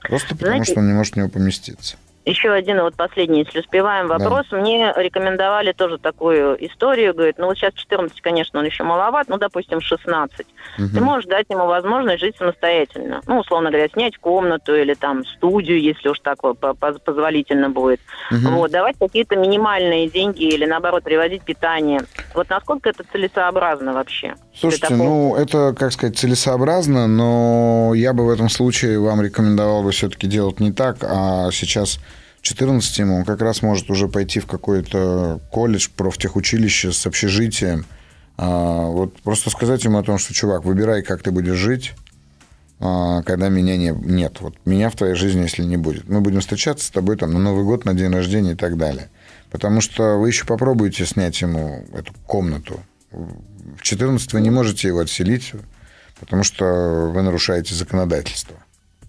Просто потому, Знаете, что он не может в него поместиться Еще один, вот последний, если успеваем, вопрос. Да. Мне рекомендовали тоже такую историю. Говорит, ну вот сейчас 14, конечно, он еще маловат, ну, допустим, 16. Угу. Ты можешь дать ему возможность жить самостоятельно. Ну, условно говоря, снять комнату или там студию, если уж так позволительно будет. Угу. Вот, давать какие-то минимальные деньги или, наоборот, привозить питание. Вот насколько это целесообразно вообще? Слушайте, ну, это, как сказать, целесообразно, но я бы в этом случае вам рекомендовал бы все-таки делать не так, а сейчас 14 ему он как раз может уже пойти в какой-то колледж, профтехучилище с общежитием. А, вот просто сказать ему о том, что, чувак, выбирай, как ты будешь жить, а, когда меня не, нет. Вот меня в твоей жизни, если не будет. Мы будем встречаться с тобой там на Новый год, на день рождения и так далее. Потому что вы еще попробуете снять ему эту комнату. В 14 вы не можете его отселить, потому что вы нарушаете законодательство.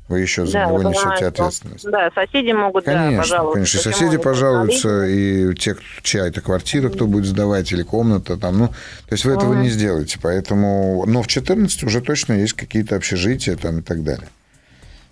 Вы еще за да, него несете ответственность. Да, соседи могут, конечно, да, пожалуйста. Конечно, и соседи пожалуются, и те, чья это квартира, кто будет сдавать, или комната там. Ну, то есть вы этого не сделаете. Поэтому... Но в 14 уже точно есть какие-то общежития там и так далее.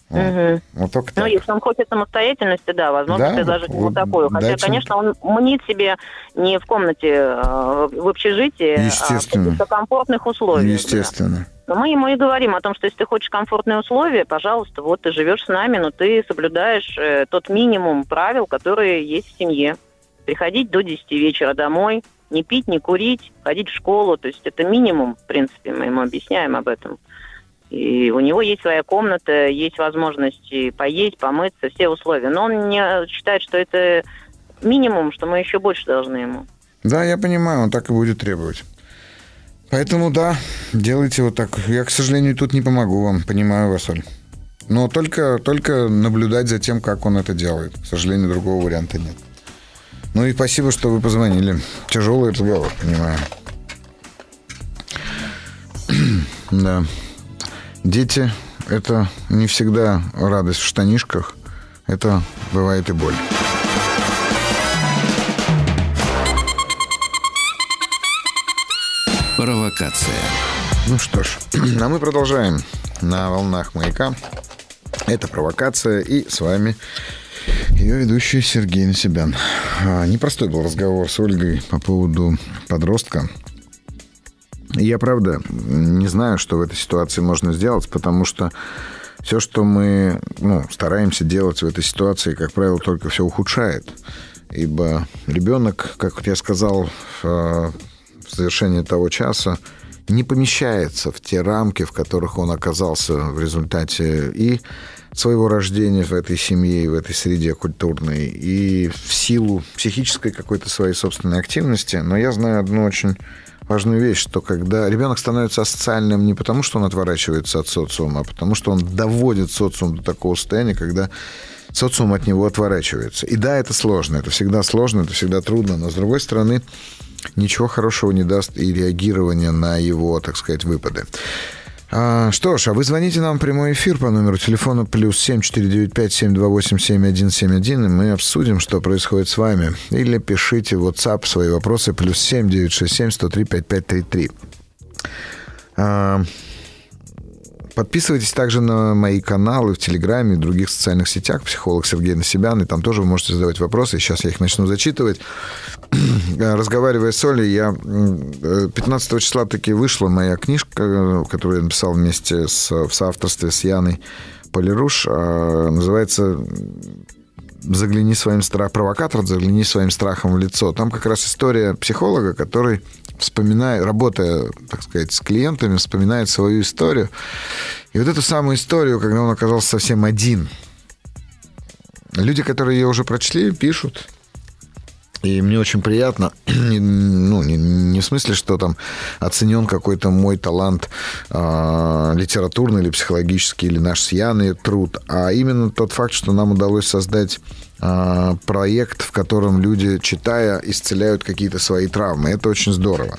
Вот. Угу. Вот только так. Ну, если он хочет самостоятельности, да, возможно, да? предложить ему вот, такую. Хотя, дайте... конечно, он мнит себе не в комнате э, в общежитии, Естественно. а в комфортных условиях. Естественно. Да. Но мы ему и говорим о том, что если ты хочешь комфортные условия, пожалуйста, вот ты живешь с нами, но ты соблюдаешь э, тот минимум правил, которые есть в семье. Приходить до 10 вечера домой, не пить, не курить, ходить в школу. То есть это минимум, в принципе, мы ему объясняем об этом. И у него есть своя комната, есть возможность поесть, помыться, все условия. Но он не считает, что это минимум, что мы еще больше должны ему. Да, я понимаю, он так и будет требовать. Поэтому да, делайте вот так. Я, к сожалению, тут не помогу вам, понимаю вас, Оль. Но только, только наблюдать за тем, как он это делает. К сожалению, другого варианта нет. Ну и спасибо, что вы позвонили. Тяжелый разговор, понимаю. <clears throat> да. Дети – это не всегда радость в штанишках. Это бывает и боль. Провокация. Ну что ж, <clears throat> а мы продолжаем на волнах маяка. Это провокация, и с вами ее ведущий Сергей Насибян. А, непростой был разговор с Ольгой по поводу подростка. Я, правда, не знаю, что в этой ситуации можно сделать, потому что все, что мы ну, стараемся делать в этой ситуации, как правило, только все ухудшает. Ибо ребенок, как я сказал а, в завершении того часа не помещается в те рамки, в которых он оказался в результате и своего рождения в этой семье в этой среде культурной, и в силу психической какой-то своей собственной активности. Но я знаю одну очень важную вещь, что когда ребенок становится социальным не потому, что он отворачивается от социума, а потому что он доводит социум до такого состояния, когда социум от него отворачивается. И да, это сложно, это всегда сложно, это всегда трудно, но с другой стороны, ничего хорошего не даст и реагирование на его, так сказать, выпады. А, что ж, а вы звоните нам в прямой эфир по номеру телефона плюс 7495-728-7171, и мы обсудим, что происходит с вами. Или пишите в WhatsApp свои вопросы плюс 7967-103-5533. А, Подписывайтесь также на мои каналы в Телеграме и других социальных сетях. Психолог Сергей Насибян. И там тоже вы можете задавать вопросы. Сейчас я их начну зачитывать. <clears throat> Разговаривая с Олей, я 15 числа таки вышла моя книжка, которую я написал вместе с, в соавторстве с Яной Полируш. А, называется загляни своим страхом, провокатор, загляни своим страхом в лицо. Там как раз история психолога, который вспоминая, работая, так сказать, с клиентами, вспоминает свою историю. И вот эту самую историю, когда он оказался совсем один. Люди, которые ее уже прочли, пишут. И мне очень приятно, <clears throat> ну, не, не в смысле, что там оценен какой-то мой талант э, литературный или психологический, или наш с труд, а именно тот факт, что нам удалось создать э, проект, в котором люди, читая, исцеляют какие-то свои травмы. Это очень здорово.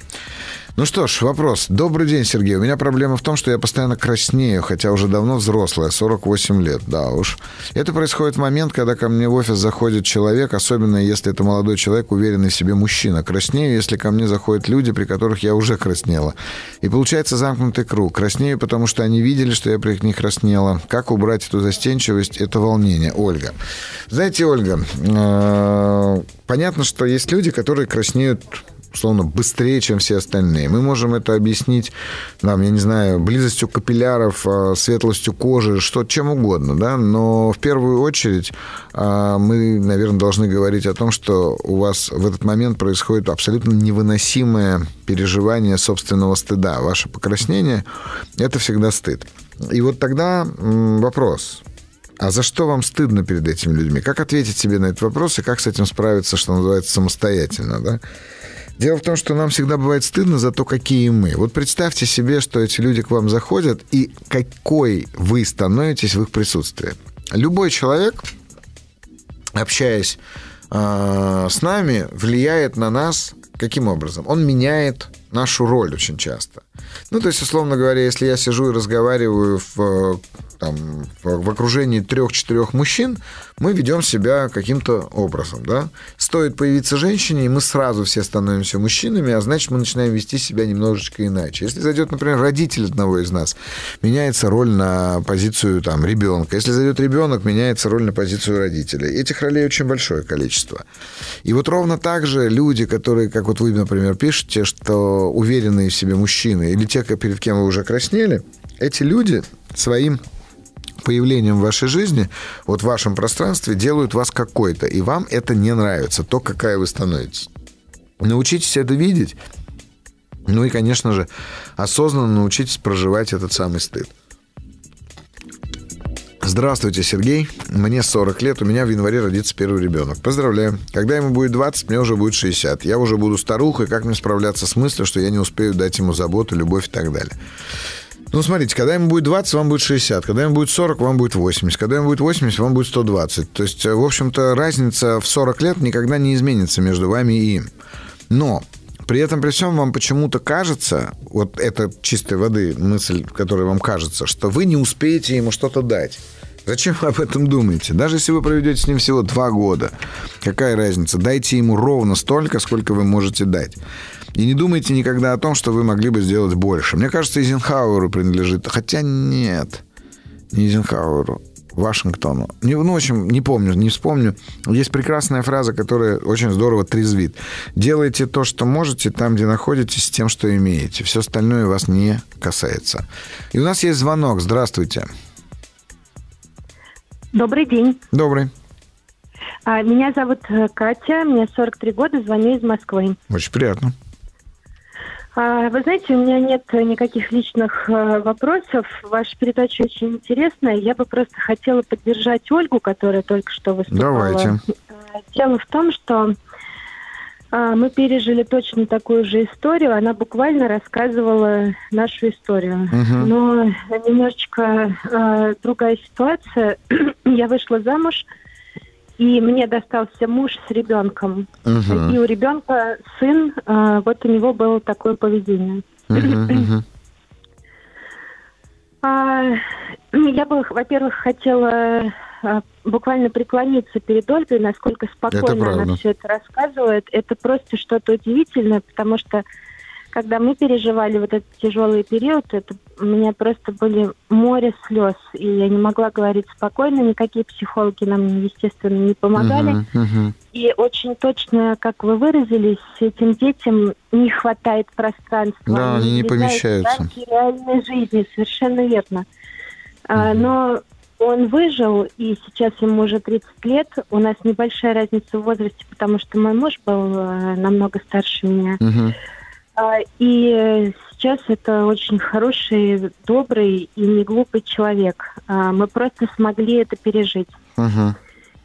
Ну что ж, вопрос. Добрый день, Сергей. У меня проблема в том, что я постоянно краснею, хотя уже давно взрослая, 48 лет, да уж. Это происходит в момент, когда ко мне в офис заходит человек, особенно если это молодой человек, уверенный в себе мужчина. Краснею, если ко мне заходят люди, при которых я уже краснела. И получается замкнутый круг. Краснею, потому что они видели, что я при них краснела. Как убрать эту застенчивость, это волнение? Ольга. Знаете, Ольга, э, понятно, что есть люди, которые краснеют условно, быстрее, чем все остальные. Мы можем это объяснить, нам, я не знаю, близостью капилляров, а, светлостью кожи, что чем угодно, да, но в первую очередь а, мы, наверное, должны говорить о том, что у вас в этот момент происходит абсолютно невыносимое переживание собственного стыда. Ваше покраснение – это всегда стыд. И вот тогда вопрос, а за что вам стыдно перед этими людьми? Как ответить себе на этот вопрос и как с этим справиться, что называется, самостоятельно, да? Дело в том, что нам всегда бывает стыдно за то, какие мы. Вот представьте себе, что эти люди к вам заходят, и какой вы становитесь в их присутствии. Любой человек, общаясь э, с нами, влияет на нас каким образом? Он меняет нашу роль очень часто. Ну, то есть, условно говоря, если я сижу и разговариваю в там, в окружении трех-четырех мужчин, мы ведем себя каким-то образом, да. Стоит появиться женщине, и мы сразу все становимся мужчинами, а значит, мы начинаем вести себя немножечко иначе. Если зайдет, например, родитель одного из нас, меняется роль на позицию там, ребенка. Если зайдет ребенок, меняется роль на позицию родителя. Этих ролей очень большое количество. И вот ровно так же люди, которые, как вот вы, например, пишете, что уверенные в себе мужчины, или те, перед кем вы уже краснели, эти люди своим появлением в вашей жизни, вот в вашем пространстве, делают вас какой-то, и вам это не нравится, то, какая вы становитесь. Научитесь это видеть, ну и, конечно же, осознанно научитесь проживать этот самый стыд. Здравствуйте, Сергей. Мне 40 лет, у меня в январе родится первый ребенок. Поздравляю. Когда ему будет 20, мне уже будет 60. Я уже буду старухой, как мне справляться с мыслью, что я не успею дать ему заботу, любовь и так далее. Ну, смотрите, когда ему будет 20, вам будет 60. Когда ему будет 40, вам будет 80. Когда ему будет 80, вам будет 120. То есть, в общем-то, разница в 40 лет никогда не изменится между вами и им. Но при этом, при всем, вам почему-то кажется, вот это чистой воды мысль, которая вам кажется, что вы не успеете ему что-то дать. Зачем вы об этом думаете? Даже если вы проведете с ним всего два года, какая разница? Дайте ему ровно столько, сколько вы можете дать. И не думайте никогда о том, что вы могли бы сделать больше. Мне кажется, Эйзенхауэру принадлежит. Хотя нет, не Эйзенхауэру. Вашингтону. Не, ну, в общем, не помню, не вспомню. Есть прекрасная фраза, которая очень здорово трезвит. Делайте то, что можете, там, где находитесь, с тем, что имеете. Все остальное вас не касается. И у нас есть звонок. Здравствуйте. Добрый день. Добрый. А, меня зовут э, Катя, мне 43 года, звоню из Москвы. Очень приятно. А, вы знаете, у меня нет никаких личных э, вопросов. Ваша передача очень интересная. Я бы просто хотела поддержать Ольгу, которая только что выступала. Давайте. Э, дело в том, что мы пережили точно такую же историю. Она буквально рассказывала нашу историю. Угу. Но немножечко э, другая ситуация. <clears throat> Я вышла замуж и мне достался муж с ребенком. Угу. И у ребенка сын, э, вот у него было такое поведение. Угу, угу. <clears throat> А, я бы, во-первых, хотела а, буквально преклониться перед Ольгой, насколько спокойно она все это рассказывает. Это просто что-то удивительное, потому что когда мы переживали вот этот тяжелый период, это у меня просто были море слез, и я не могла говорить спокойно, никакие психологи нам, естественно, не помогали. Uh-huh, uh-huh. И очень точно, как вы выразились, этим детям не хватает пространства. Да, они, не помещаются. В реальной жизни, совершенно верно. Uh-huh. Но он выжил, и сейчас ему уже 30 лет. У нас небольшая разница в возрасте, потому что мой муж был э, намного старше меня. А, и сейчас это очень хороший, добрый и не глупый человек. А, мы просто смогли это пережить. Угу.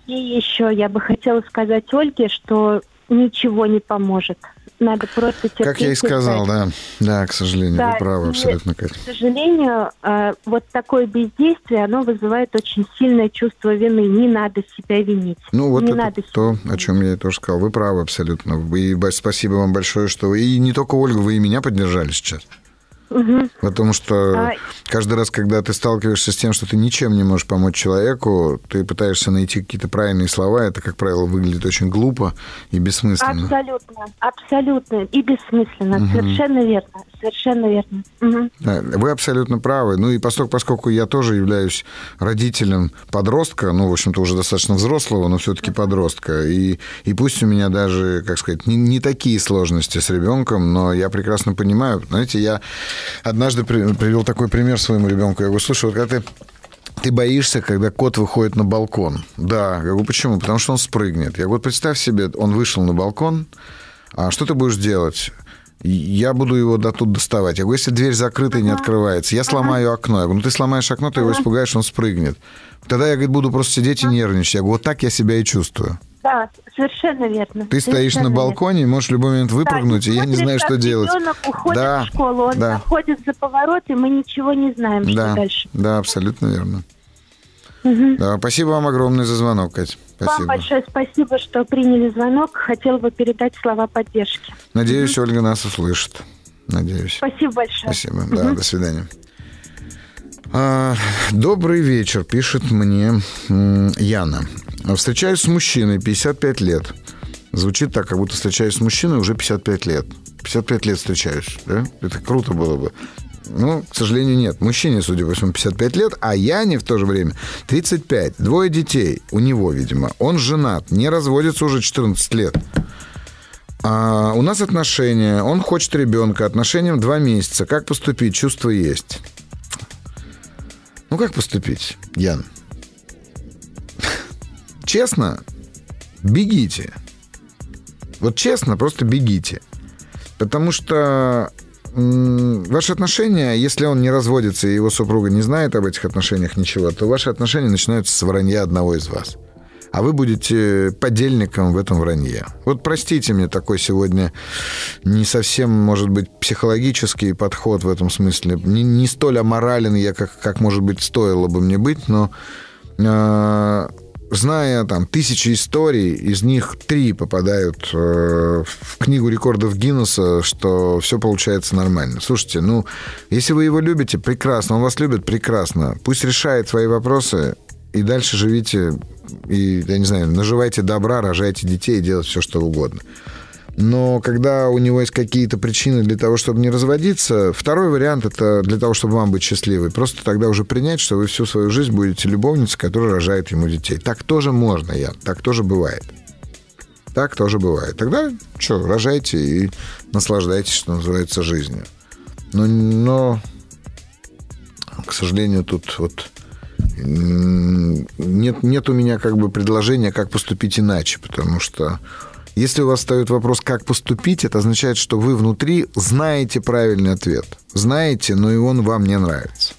И еще я бы хотела сказать Ольге, что ничего не поможет. надо просто терпеть. Как я и сказал, да. Да, к сожалению, да, вы правы абсолютно, Катя. К сожалению, э, вот такое бездействие, оно вызывает очень сильное чувство вины. Не надо себя винить. Ну, вот не это надо то, о чем я тоже сказал. Вы правы абсолютно. И спасибо вам большое, что вы... И не только Ольга, вы и меня поддержали сейчас. Угу. Потому что а... каждый раз, когда ты сталкиваешься с тем, что ты ничем не можешь помочь человеку, ты пытаешься найти какие-то правильные слова, это, как правило, выглядит очень глупо и бессмысленно. Абсолютно, абсолютно и бессмысленно. Угу. Совершенно верно, совершенно верно. Угу. Вы абсолютно правы. Ну и поскольку, поскольку я тоже являюсь родителем подростка, ну, в общем-то, уже достаточно взрослого, но все-таки подростка, и, и пусть у меня даже, как сказать, не, не такие сложности с ребенком, но я прекрасно понимаю, знаете, я однажды привел такой пример своему ребенку. Я говорю, слушай, вот когда ты ты боишься, когда кот выходит на балкон. Да. Я говорю, почему? Потому что он спрыгнет. Я говорю, представь себе, он вышел на балкон, а что ты будешь делать? Я буду его до тут доставать. Я говорю, если дверь закрыта и не открывается, я сломаю окно. Я говорю, ну ты сломаешь окно, ты его испугаешь, он спрыгнет. Тогда я, говорит, буду просто сидеть и нервничать. Я говорю, вот так я себя и чувствую. Да, совершенно верно. Ты совершенно стоишь на балконе можешь в любой момент выпрыгнуть, да, и я не знаю, что делать. Ребенок уходит да, в школу, он да. заходит за поворот, и мы ничего не знаем, да, что дальше. Да, абсолютно верно. Угу. Да, спасибо вам огромное за звонок, Катя. Спасибо. Вам большое спасибо, что приняли звонок. Хотела бы передать слова поддержки. Надеюсь, угу. Ольга нас услышит. Надеюсь. Спасибо большое. Спасибо. Угу. Да, до свидания. А, добрый вечер, пишет мне Яна. Встречаюсь с мужчиной, 55 лет. Звучит так, как будто встречаюсь с мужчиной уже 55 лет. 55 лет встречаюсь, да? Это круто было бы. Ну, к сожалению, нет. Мужчине, судя по всему, 55 лет, а Яне в то же время 35. Двое детей у него, видимо. Он женат, не разводится уже 14 лет. А у нас отношения, он хочет ребенка, отношениям два месяца. Как поступить? Чувство есть. Ну, как поступить, Ян? <laughs> Честно, бегите. Вот честно, просто бегите. Потому что ваши отношения, если он не разводится и его супруга не знает об этих отношениях ничего, то ваши отношения начинаются с вранья одного из вас. А вы будете подельником в этом вранье. Вот простите мне такой сегодня не совсем, может быть, психологический подход в этом смысле. Не, не столь аморален я, как, как, может быть, стоило бы мне быть, но э, зная там тысячи историй, из них три попадают э, в книгу рекордов Гиннесса, что все получается нормально. Слушайте, ну, если вы его любите, прекрасно, он вас любит, прекрасно. Пусть решает свои вопросы, и дальше живите, и, я не знаю, наживайте добра, рожайте детей делайте все, что угодно. Но когда у него есть какие-то причины для того, чтобы не разводиться, второй вариант это для того, чтобы вам быть счастливой. Просто тогда уже принять, что вы всю свою жизнь будете любовницей, которая рожает ему детей. Так тоже можно, я. Так тоже бывает. Так тоже бывает. Тогда что, рожайте и наслаждайтесь, что называется, жизнью. Но, но к сожалению, тут вот нет, нет у меня как бы предложения, как поступить иначе, потому что если у вас встает вопрос, как поступить, это означает, что вы внутри знаете правильный ответ. Знаете, но и он вам не нравится.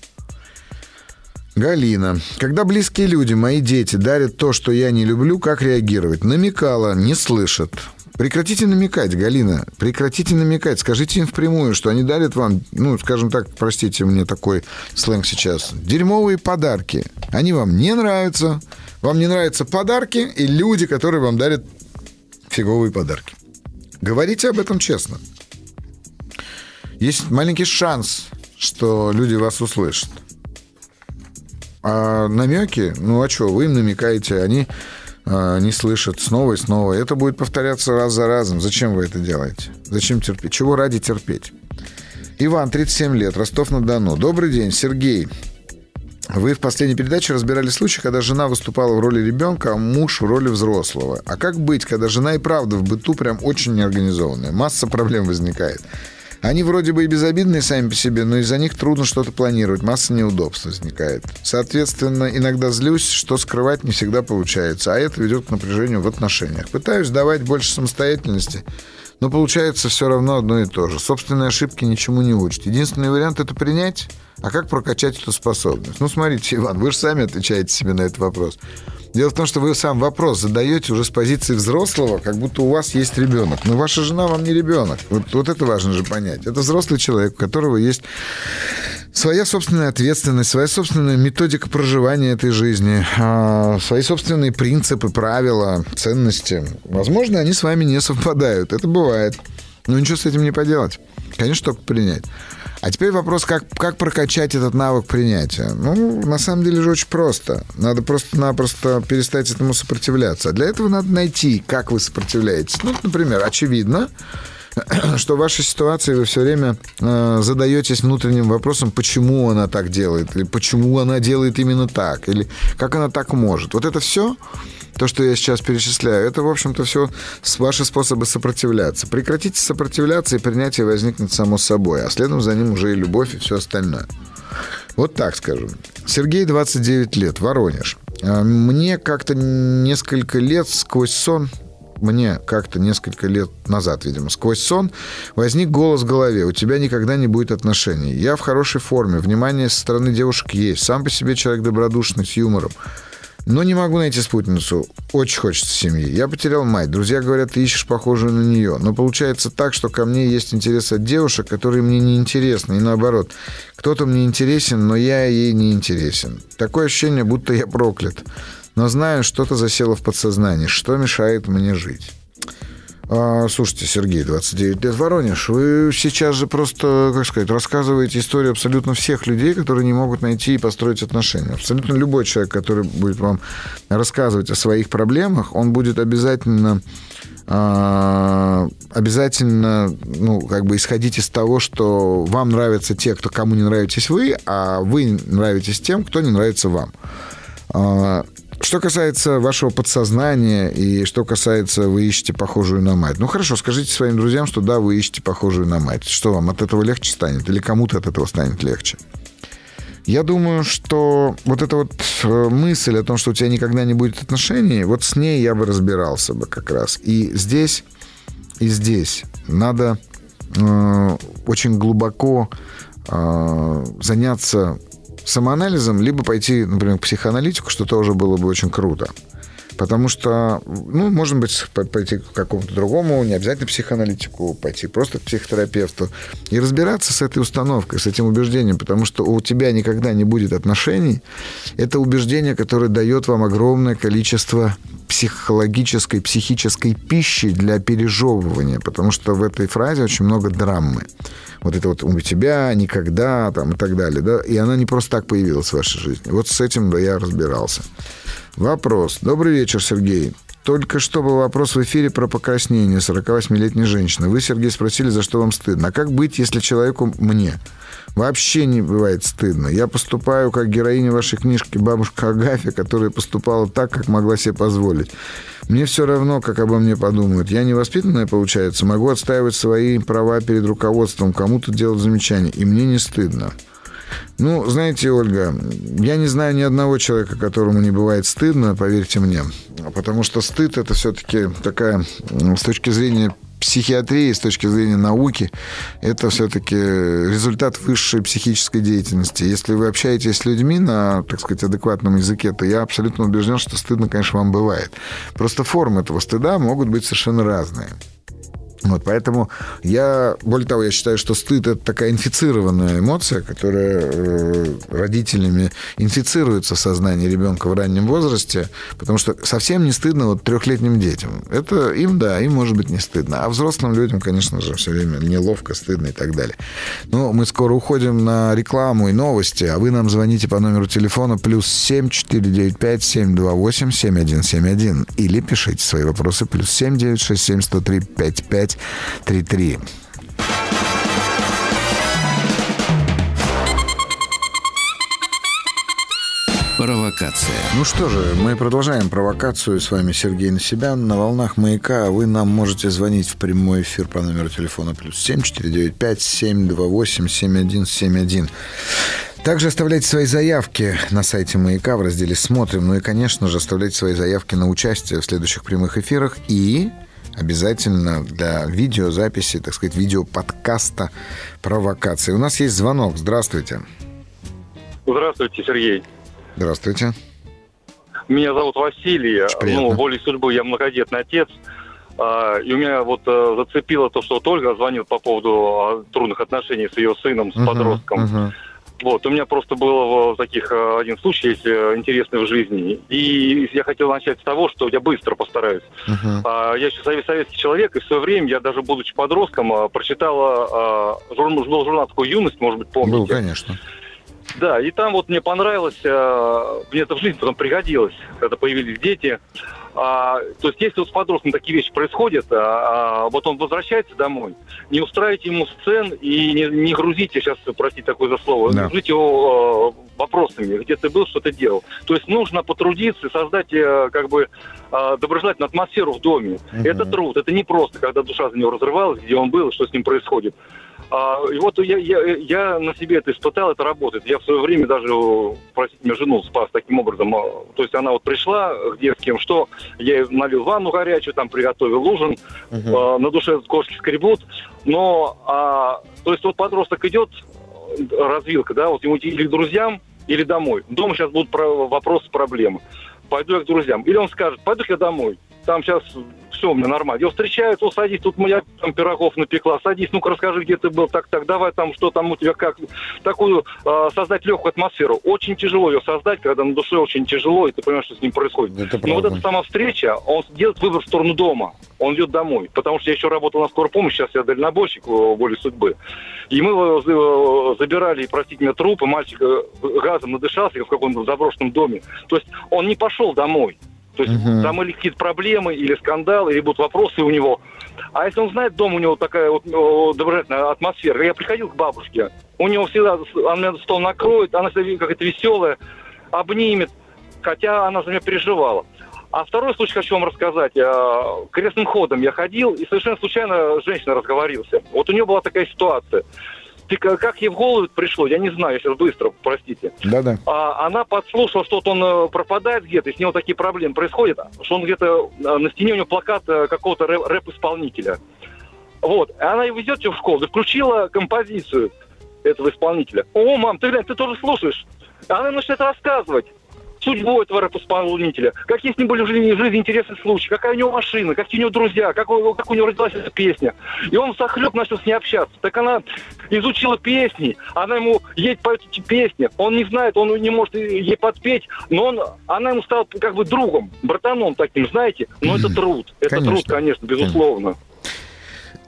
Галина. Когда близкие люди, мои дети, дарят то, что я не люблю, как реагировать? Намекала, не слышат. Прекратите намекать, Галина. Прекратите намекать. Скажите им впрямую, что они дарят вам, ну, скажем так, простите мне такой сленг сейчас, дерьмовые подарки. Они вам не нравятся. Вам не нравятся подарки и люди, которые вам дарят фиговые подарки. Говорите об этом честно. Есть маленький шанс, что люди вас услышат. А намеки, ну а что, вы им намекаете, они э, не слышат снова и снова. Это будет повторяться раз за разом. Зачем вы это делаете? Зачем терпеть? Чего ради терпеть? Иван, 37 лет, Ростов-на-Дону. Добрый день, Сергей. Вы в последней передаче разбирали случай, когда жена выступала в роли ребенка, а муж в роли взрослого. А как быть, когда жена и правда в быту прям очень неорганизованная? Масса проблем возникает. Они вроде бы и безобидные сами по себе, но из-за них трудно что-то планировать, масса неудобств возникает. Соответственно, иногда злюсь, что скрывать не всегда получается, а это ведет к напряжению в отношениях. Пытаюсь давать больше самостоятельности, но получается все равно одно и то же. Собственные ошибки ничему не учат. Единственный вариант это принять, а как прокачать эту способность? Ну, смотрите, Иван, вы же сами отвечаете себе на этот вопрос. Дело в том, что вы сам вопрос задаете уже с позиции взрослого, как будто у вас есть ребенок. Но ваша жена вам не ребенок. Вот, вот это важно же понять. Это взрослый человек, у которого есть своя собственная ответственность, своя собственная методика проживания этой жизни, а, свои собственные принципы, правила, ценности. Возможно, они с вами не совпадают. Это бывает. Но ничего с этим не поделать. Конечно, только принять. А теперь вопрос, как, как прокачать этот навык принятия. Ну, на самом деле же очень просто. Надо просто-напросто перестать этому сопротивляться. А для этого надо найти, как вы сопротивляетесь. Ну, например, очевидно, <clears throat> что в вашей ситуации вы все время э, задаетесь внутренним вопросом, почему она так делает, или почему она делает именно так, или как она так может. Вот это все то, что я сейчас перечисляю, это, в общем-то, все ваши способы сопротивляться. Прекратите сопротивляться, и принятие возникнет само собой, а следом за ним уже и любовь, и все остальное. Вот так скажу. Сергей, 29 лет, Воронеж. А, мне как-то несколько лет сквозь сон мне как-то несколько лет назад, видимо, сквозь сон возник голос в голове. У тебя никогда не будет отношений. Я в хорошей форме. Внимание со стороны девушек есть. Сам по себе человек добродушный, с юмором. Но не могу найти спутницу. Очень хочется семьи. Я потерял мать. Друзья говорят, ты ищешь похожую на нее. Но получается так, что ко мне есть интерес от девушек, которые мне не интересны. И наоборот, кто-то мне интересен, но я ей не интересен. Такое ощущение, будто я проклят. Но знаю, что-то засело в подсознании. Что мешает мне жить? А, слушайте, Сергей, 29 лет Воронеж, вы сейчас же просто, как сказать, рассказываете историю абсолютно всех людей, которые не могут найти и построить отношения. Абсолютно любой человек, который будет вам рассказывать о своих проблемах, он будет обязательно а, обязательно, ну, как бы исходить из того, что вам нравятся те, кто кому не нравитесь вы, а вы нравитесь тем, кто не нравится вам. Что касается вашего подсознания и что касается вы ищете похожую на мать. Ну хорошо, скажите своим друзьям, что да, вы ищете похожую на мать. Что вам от этого легче станет? Или кому-то от этого станет легче? Я думаю, что вот эта вот э, мысль о том, что у тебя никогда не будет отношений, вот с ней я бы разбирался бы как раз. И здесь, и здесь надо э, очень глубоко э, заняться самоанализом, либо пойти, например, к психоаналитику, что тоже было бы очень круто. Потому что, ну, может быть, пойти к какому-то другому, не обязательно психоаналитику, пойти просто к психотерапевту и разбираться с этой установкой, с этим убеждением, потому что у тебя никогда не будет отношений. Это убеждение, которое дает вам огромное количество психологической, психической пищи для пережевывания, потому что в этой фразе очень много драмы вот это вот у тебя никогда там и так далее, да, и она не просто так появилась в вашей жизни. Вот с этим да, я разбирался. Вопрос. Добрый вечер, Сергей. Только что был вопрос в эфире про покраснение 48-летней женщины. Вы, Сергей, спросили, за что вам стыдно. А как быть, если человеку мне вообще не бывает стыдно? Я поступаю как героиня вашей книжки «Бабушка Агафья», которая поступала так, как могла себе позволить. Мне все равно, как обо мне подумают. Я невоспитанная, получается, могу отстаивать свои права перед руководством, кому-то делать замечания, и мне не стыдно. Ну, знаете, Ольга, я не знаю ни одного человека, которому не бывает стыдно, поверьте мне. Потому что стыд это все-таки такая, с точки зрения психиатрии, с точки зрения науки, это все-таки результат высшей психической деятельности. Если вы общаетесь с людьми на, так сказать, адекватном языке, то я абсолютно убежден, что стыдно, конечно, вам бывает. Просто формы этого стыда могут быть совершенно разные. Вот, поэтому я, более того, я считаю, что стыд это такая инфицированная эмоция, которая э, родителями инфицируется в сознании ребенка в раннем возрасте, потому что совсем не стыдно вот трехлетним детям. Это им, да, им может быть не стыдно. А взрослым людям, конечно же, все время неловко, стыдно и так далее. Но мы скоро уходим на рекламу и новости, а вы нам звоните по номеру телефона плюс 7 495 728 7171 или пишите свои вопросы плюс 7 967 103 55 5533. Провокация. Ну что же, мы продолжаем провокацию. С вами Сергей Насибян на волнах «Маяка». Вы нам можете звонить в прямой эфир по номеру телефона плюс 7 495 728 7171. Также оставляйте свои заявки на сайте «Маяка» в разделе «Смотрим». Ну и, конечно же, оставляйте свои заявки на участие в следующих прямых эфирах. И обязательно для видеозаписи, так сказать, видеоподкаста провокации. У нас есть звонок. Здравствуйте. Здравствуйте, Сергей. Здравствуйте. Меня зовут Василий. Ну, волей судьбы я многодетный отец. А, и у меня вот а, зацепило то, что вот Ольга звонит по поводу а, трудных отношений с ее сыном, с uh-huh, подростком. Uh-huh. Вот, у меня просто было таких один случай есть э, интересный в жизни. И я хотел начать с того, что я быстро постараюсь. Uh-huh. Я еще советский человек, и в свое время, я даже будучи подростком, прочитала журнал, журнал такой «Юность», может быть, помните? Был, конечно. Да, и там вот мне понравилось, мне это в жизни потом пригодилось, когда появились дети. А, то есть если вот с подростком такие вещи происходят, а, а, вот он возвращается домой, не устраивайте ему сцен и не, не грузите, сейчас, простите такое за слово, да. не грузите его э, вопросами, где ты был, что ты делал. То есть нужно потрудиться и создать э, как бы э, доброжелательную атмосферу в доме. Угу. Это труд, это не просто, когда душа за него разрывалась, где он был, что с ним происходит. А, и вот я, я, я на себе это испытал, это работает. Я в свое время даже, простите меня, жену спас таким образом. А, то есть она вот пришла к детским, что я ей налил ванну горячую, там приготовил ужин, uh-huh. а, на душе кошки скребут. Но, а, то есть вот подросток идет, развилка, да, вот ему или к друзьям, или домой. Дома сейчас будут про- вопросы, проблемы. Пойду я к друзьям. Или он скажет, пойду я домой там сейчас все у меня нормально. Его встречают, о, садись, тут моя там пирогов напекла, садись, ну-ка расскажи, где ты был, так, так, давай там, что там у тебя, как. Такую э, создать легкую атмосферу. Очень тяжело ее создать, когда на душе очень тяжело, и ты понимаешь, что с ним происходит. Это Но вот эта сама встреча, он делает выбор в сторону дома, он идет домой. Потому что я еще работал на скорой помощи, сейчас я дальнобойщик воле судьбы. И мы его забирали, простите меня, трупы, мальчик газом надышался в каком-то заброшенном доме. То есть он не пошел домой. То есть угу. там или какие-то проблемы, или скандалы, или будут вопросы у него. А если он знает, дома у него такая вот доброжелательная атмосфера. Я приходил к бабушке, у него всегда, она стол накроет, она всегда какая-то веселая, обнимет, хотя она за меня переживала. А второй случай хочу вам рассказать. Крестным ходом я ходил, и совершенно случайно женщина разговорился. Вот у нее была такая ситуация как ей в голову пришло, я не знаю, я сейчас быстро, простите. Да-да. А, она подслушала, что он э, пропадает где-то, и с него такие проблемы происходят, что он где-то, э, на стене у него плакат э, какого-то рэп-исполнителя. Вот. И она его везет в школу, и включила композицию этого исполнителя. О, мам, ты глянь, ты тоже слушаешь. Она начинает рассказывать судьбу этого рэп-исполнителя, какие с ним были в жизни, в жизни интересные случаи, какая у него машина, какие у него друзья, как, как у него родилась эта песня. И он захлеб начал с ней общаться. Так она изучила песни, она ему ей поет эти песни, он не знает, он не может ей подпеть, но он, она ему стала как бы другом, братаном таким, знаете, но это труд, это конечно. труд, конечно, безусловно.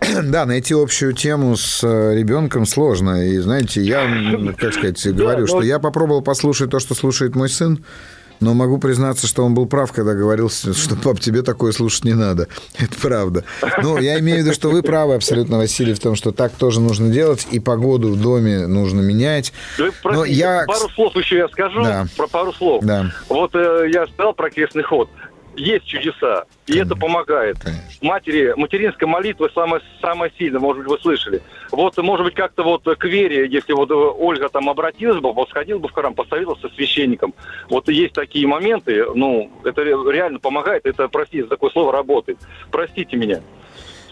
<clears throat> Да, найти общую тему с э, ребенком сложно. И знаете, я, <laughs> как сказать, говорю, что я попробовал послушать то, что слушает мой сын. Но могу признаться, что он был прав, когда говорил, что пап, тебе такое слушать не надо. <laughs> Это правда. Ну, я имею в виду, что вы правы абсолютно, Василий, в том, что так тоже нужно делать, и погоду в доме нужно менять. Вы, простите, Но я... Пару слов еще я скажу, да. про пару слов. Да. Вот э, я сказал про крестный ход есть чудеса, и Конечно. это помогает. Конечно. Матери, материнская молитва самая, самая сильная, может быть, вы слышали. Вот, может быть, как-то вот к вере, если вот Ольга там обратилась бы, вот сходил бы в храм, посоветовался со священником. Вот есть такие моменты, ну, это реально помогает, это, простите, такое слово работает. Простите меня.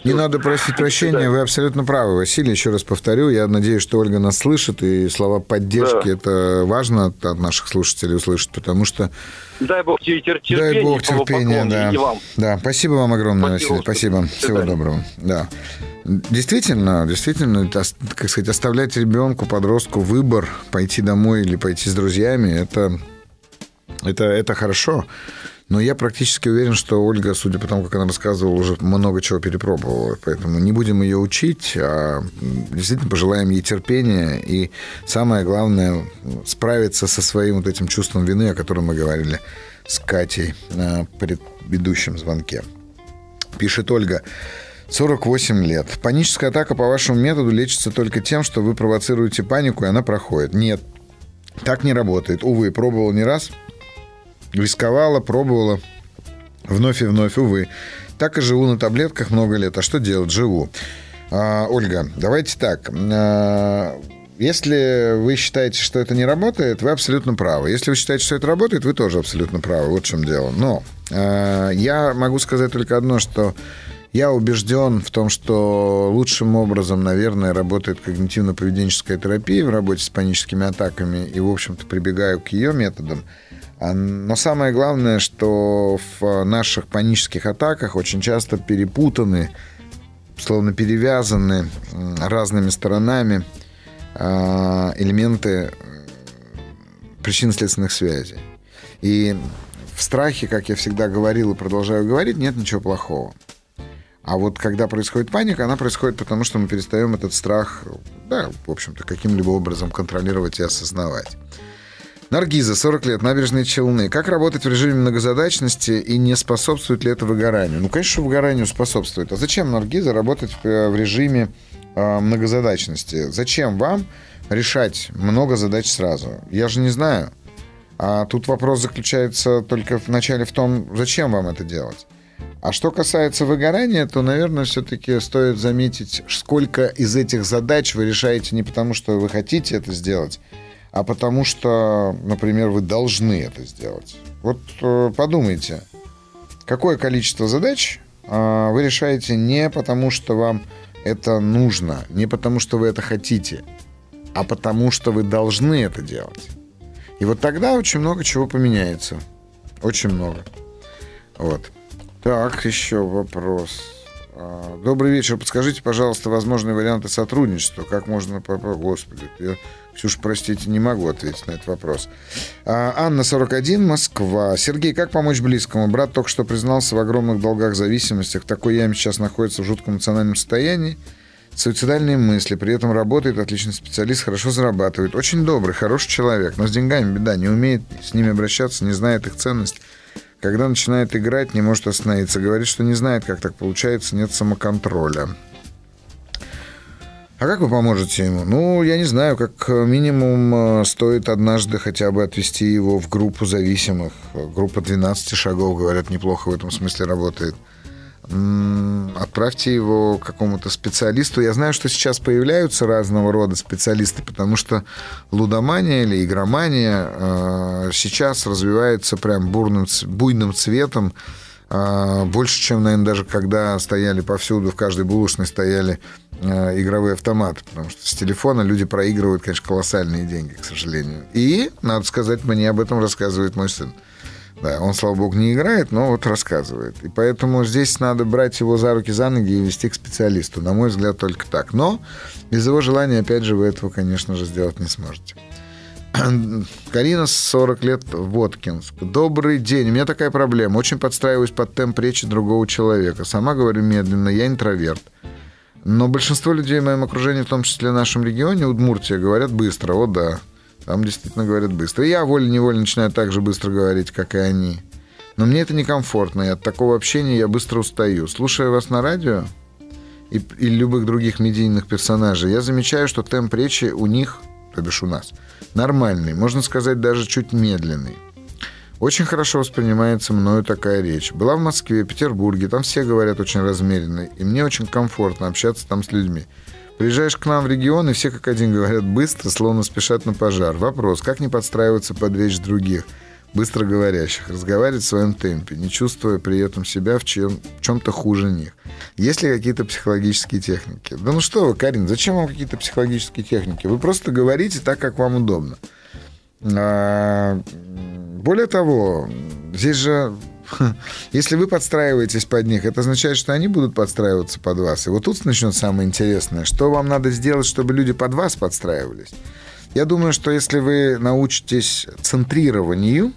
Не надо просить прощения, вы абсолютно правы, Василий. Еще раз повторю, я надеюсь, что Ольга нас слышит, и слова поддержки да. это важно от наших слушателей услышать, потому что... Дай Бог тебе терпения. Дай Бог терпения, да. Да, спасибо вам огромное, спасибо, Василий, спасибо. Всего доброго. Да. Действительно, действительно, как сказать, оставлять ребенку, подростку выбор, пойти домой или пойти с друзьями, это, это, это хорошо. Но я практически уверен, что Ольга, судя по тому, как она рассказывала, уже много чего перепробовала. Поэтому не будем ее учить, а действительно пожелаем ей терпения. И самое главное, справиться со своим вот этим чувством вины, о котором мы говорили с Катей на предыдущем звонке. Пишет Ольга. 48 лет. Паническая атака по вашему методу лечится только тем, что вы провоцируете панику, и она проходит. Нет, так не работает. Увы, пробовал не раз – Рисковала, пробовала. Вновь и вновь, увы. Так и живу на таблетках много лет. А что делать? Живу. А, Ольга, давайте так. А, если вы считаете, что это не работает, вы абсолютно правы. Если вы считаете, что это работает, вы тоже абсолютно правы. Вот в чем дело. Но а, я могу сказать только одно, что Я убежден в том, что лучшим образом, наверное, работает когнитивно-поведенческая терапия в работе с паническими атаками, и, в общем-то, прибегаю к ее методам. А, но самое главное, что в наших панических атаках очень часто перепутаны, словно перевязаны разными сторонами а, элементы причинно-следственных связей. И в страхе, как я всегда говорил и продолжаю говорить, нет ничего плохого. А вот когда происходит паника, она происходит потому, что мы перестаем этот страх, да, в общем-то, каким-либо образом контролировать и осознавать. Наргиза, 40 лет, набережные Челны. Как работать в режиме многозадачности и не способствует ли это выгоранию? Ну, конечно, выгоранию способствует. А зачем, Наргиза, работать в, э, режиме э, многозадачности? Зачем вам решать много задач сразу? Я же не знаю. А тут вопрос заключается только в начале в том, зачем вам это делать. А что касается выгорания, то, наверное, все-таки стоит заметить, сколько из этих задач вы решаете не потому, что вы хотите это сделать, а потому что, например, вы должны это сделать. Вот э, подумайте, какое количество задач э, вы решаете не потому, что вам это нужно, не потому, что вы это хотите, а потому, что вы должны это делать. И вот тогда очень много чего поменяется. Очень много. Вот. Так, еще вопрос. А, добрый вечер. Подскажите, пожалуйста, возможные варианты сотрудничества. Как можно... Господи, я, Ксюша, простите, не могу ответить на этот вопрос. А, Анна, 41, Москва. Сергей, как помочь близкому? Брат только что признался в огромных долгах зависимостях. Такой яме сейчас находится в жутком эмоциональном состоянии. Суицидальные мысли, при этом работает, отличный специалист, хорошо зарабатывает. Очень добрый, хороший человек, но с деньгами беда, не умеет с ними обращаться, не знает их ценность. Когда начинает играть, не может остановиться. Говорит, что не знает, как так получается, нет самоконтроля. А как вы поможете ему? Ну, я не знаю, как минимум э, стоит однажды хотя бы отвести его в группу зависимых. Группа 12 шагов, говорят, неплохо в этом смысле работает отправьте его какому-то специалисту. Я знаю, что сейчас появляются разного рода специалисты, потому что лудомания или игромания э, сейчас развивается прям бурным, буйным цветом. Э, больше, чем, наверное, даже когда стояли повсюду, в каждой булочной стояли э, игровые автоматы, потому что с телефона люди проигрывают, конечно, колоссальные деньги, к сожалению. И, надо сказать, мне об этом рассказывает мой сын. Да, он, слава богу, не играет, но вот рассказывает. И поэтому здесь надо брать его за руки, за ноги и вести к специалисту. На мой взгляд, только так. Но без его желания, опять же, вы этого, конечно же, сделать не сможете. <clears throat> Карина, 40 лет, Воткинск. Добрый день. У меня такая проблема. Очень подстраиваюсь под темп речи другого человека. Сама говорю медленно, я интроверт. Но большинство людей в моем окружении, в том числе в нашем регионе, Удмуртия, говорят быстро. О, да. Там действительно говорят быстро. И я волей-неволей начинаю так же быстро говорить, как и они. Но мне это некомфортно, и от такого общения я быстро устаю. Слушая вас на радио и, и любых других медийных персонажей, я замечаю, что темп речи у них, то бишь у нас, нормальный, можно сказать, даже чуть медленный. Очень хорошо воспринимается мною такая речь. Была в Москве, Петербурге, там все говорят очень размеренно, и мне очень комфортно общаться там с людьми. Приезжаешь к нам в регион, и все как один говорят быстро, словно спешат на пожар. Вопрос, как не подстраиваться под речь других, быстро говорящих, разговаривать в своем темпе, не чувствуя при этом себя в, чем, в чем-то хуже них? Есть ли какие-то психологические техники? Да ну что вы, Карин, зачем вам какие-то психологические техники? Вы просто говорите так, как вам удобно. А, более того, здесь же Если вы подстраиваетесь под них, это означает, что они будут подстраиваться под вас. И вот тут начнется самое интересное. Что вам надо сделать, чтобы люди под вас подстраивались? Я думаю, что если вы научитесь центрированию,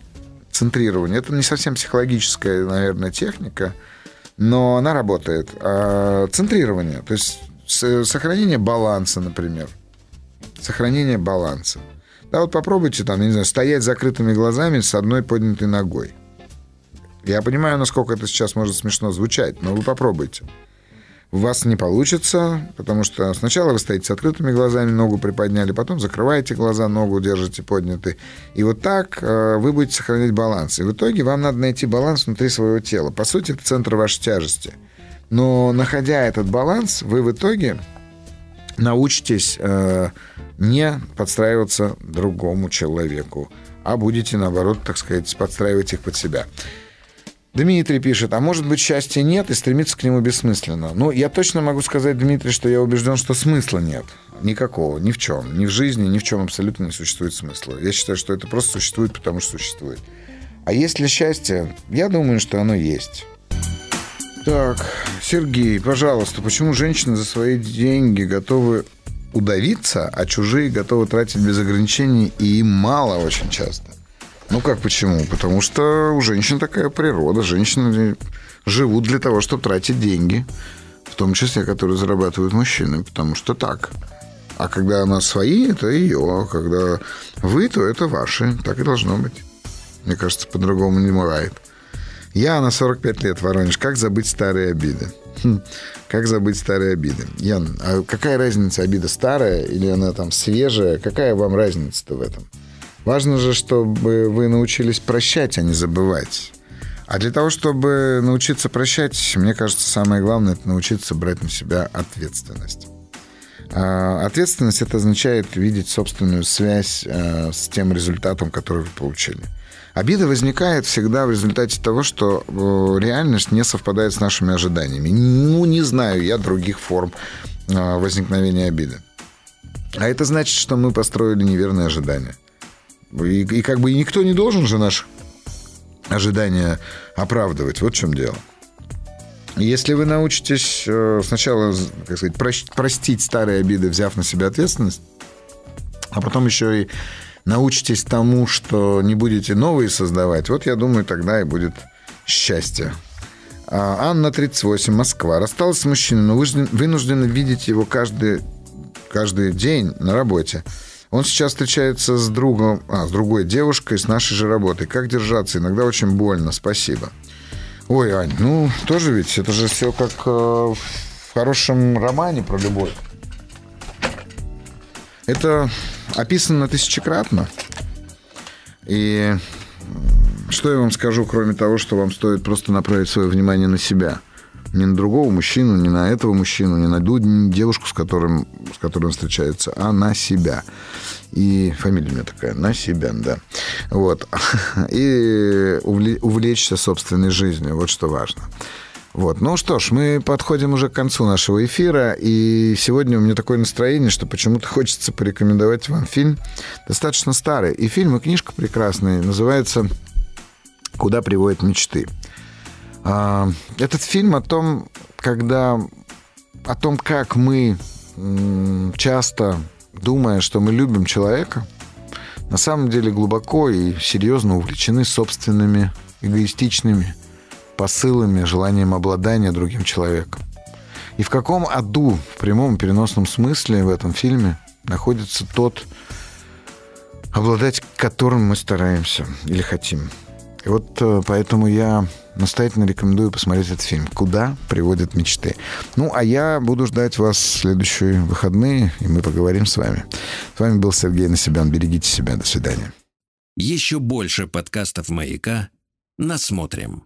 центрированию, это не совсем психологическая, наверное, техника, но она работает. А центрирование, то есть сохранение баланса, например. Сохранение баланса. Да, вот попробуйте там, не знаю, стоять с закрытыми глазами с одной поднятой ногой. Я понимаю, насколько это сейчас может смешно звучать, но вы попробуйте. У вас не получится, потому что сначала вы стоите с открытыми глазами, ногу приподняли, потом закрываете глаза, ногу держите поднятой. И вот так э, вы будете сохранять баланс. И в итоге вам надо найти баланс внутри своего тела. По сути, это центр вашей тяжести. Но находя этот баланс, вы в итоге научитесь э, не подстраиваться другому человеку, а будете, наоборот, так сказать, подстраивать их под себя. Дмитрий пишет, а может быть счастья нет и стремиться к нему бессмысленно. Ну, я точно могу сказать, Дмитрий, что я убежден, что смысла нет. Никакого, ни в чем. Ни в жизни, ни в чем абсолютно не существует смысла. Я считаю, что это просто существует, потому что существует. А есть ли счастье? Я думаю, что оно есть. Так, Сергей, пожалуйста, почему женщины за свои деньги готовы удавиться, а чужие готовы тратить без ограничений, и им мало очень часто? Ну как почему? Потому что у женщин такая природа. Женщины живут для того, чтобы тратить деньги, в том числе, которые зарабатывают мужчины, потому что так. А когда она свои, это ее. А когда вы, то это ваши. Так и должно быть. Мне кажется, по-другому не бывает. Я на 45 лет, Воронеж. Как забыть старые обиды? Хм, как забыть старые обиды? Ян, а какая разница, обида старая или она там свежая? Какая вам разница-то в этом? Важно же, чтобы вы научились прощать, а не забывать. А для того, чтобы научиться прощать, мне кажется, самое главное – это научиться брать на себя ответственность. А ответственность – это означает видеть собственную связь э, с тем результатом, который вы получили. Обида возникает всегда в результате того, что реальность не совпадает с нашими ожиданиями. Ну, не знаю я других форм э, возникновения обиды. А это значит, что мы построили неверные ожидания – и, и как бы никто не должен же наши ожидания оправдывать. Вот в чем дело. Если вы научитесь э, сначала, как сказать, простить старые обиды, взяв на себя ответственность, а потом еще и научитесь тому, что не будете новые создавать, вот я думаю, тогда и будет счастье. А Анна, 38, Москва. Рассталась с мужчиной, но вынуждена видеть его каждый, каждый день на работе. Он сейчас встречается с другом, а, с другой девушкой, с нашей же работой. Как держаться? Иногда очень больно. Спасибо. Ой, Ань, ну, тоже ведь, это же все как э, в хорошем романе про любовь. Это описано тысячекратно. И что я вам скажу, кроме того, что вам стоит просто направить свое внимание на себя – не на другого мужчину, не на этого мужчину, не на девушку, с, которым, с которой он встречается, а на себя. И фамилия у меня такая, на себя, да. Вот. <laughs> И увлечься собственной жизнью, вот что важно. Вот. Ну что ж, мы подходим уже к концу нашего эфира, и сегодня у меня такое настроение, что почему-то хочется порекомендовать вам фильм, достаточно старый. И фильм, и книжка прекрасная, называется «Куда приводят мечты». А, этот фильм о том, когда о том, как мы часто, думая, что мы любим человека, на самом деле глубоко и серьезно увлечены собственными эгоистичными посылами, желанием обладания другим человеком. И в каком аду, в прямом и переносном смысле в этом фильме находится тот, обладать которым мы стараемся или хотим. И вот э, поэтому я настоятельно рекомендую посмотреть этот фильм «Куда приводят мечты». Ну, а я буду ждать вас в следующие выходные, и мы поговорим с вами. С вами был Сергей Насибян. Берегите себя. До свидания. Еще больше подкастов «Маяка» насмотрим.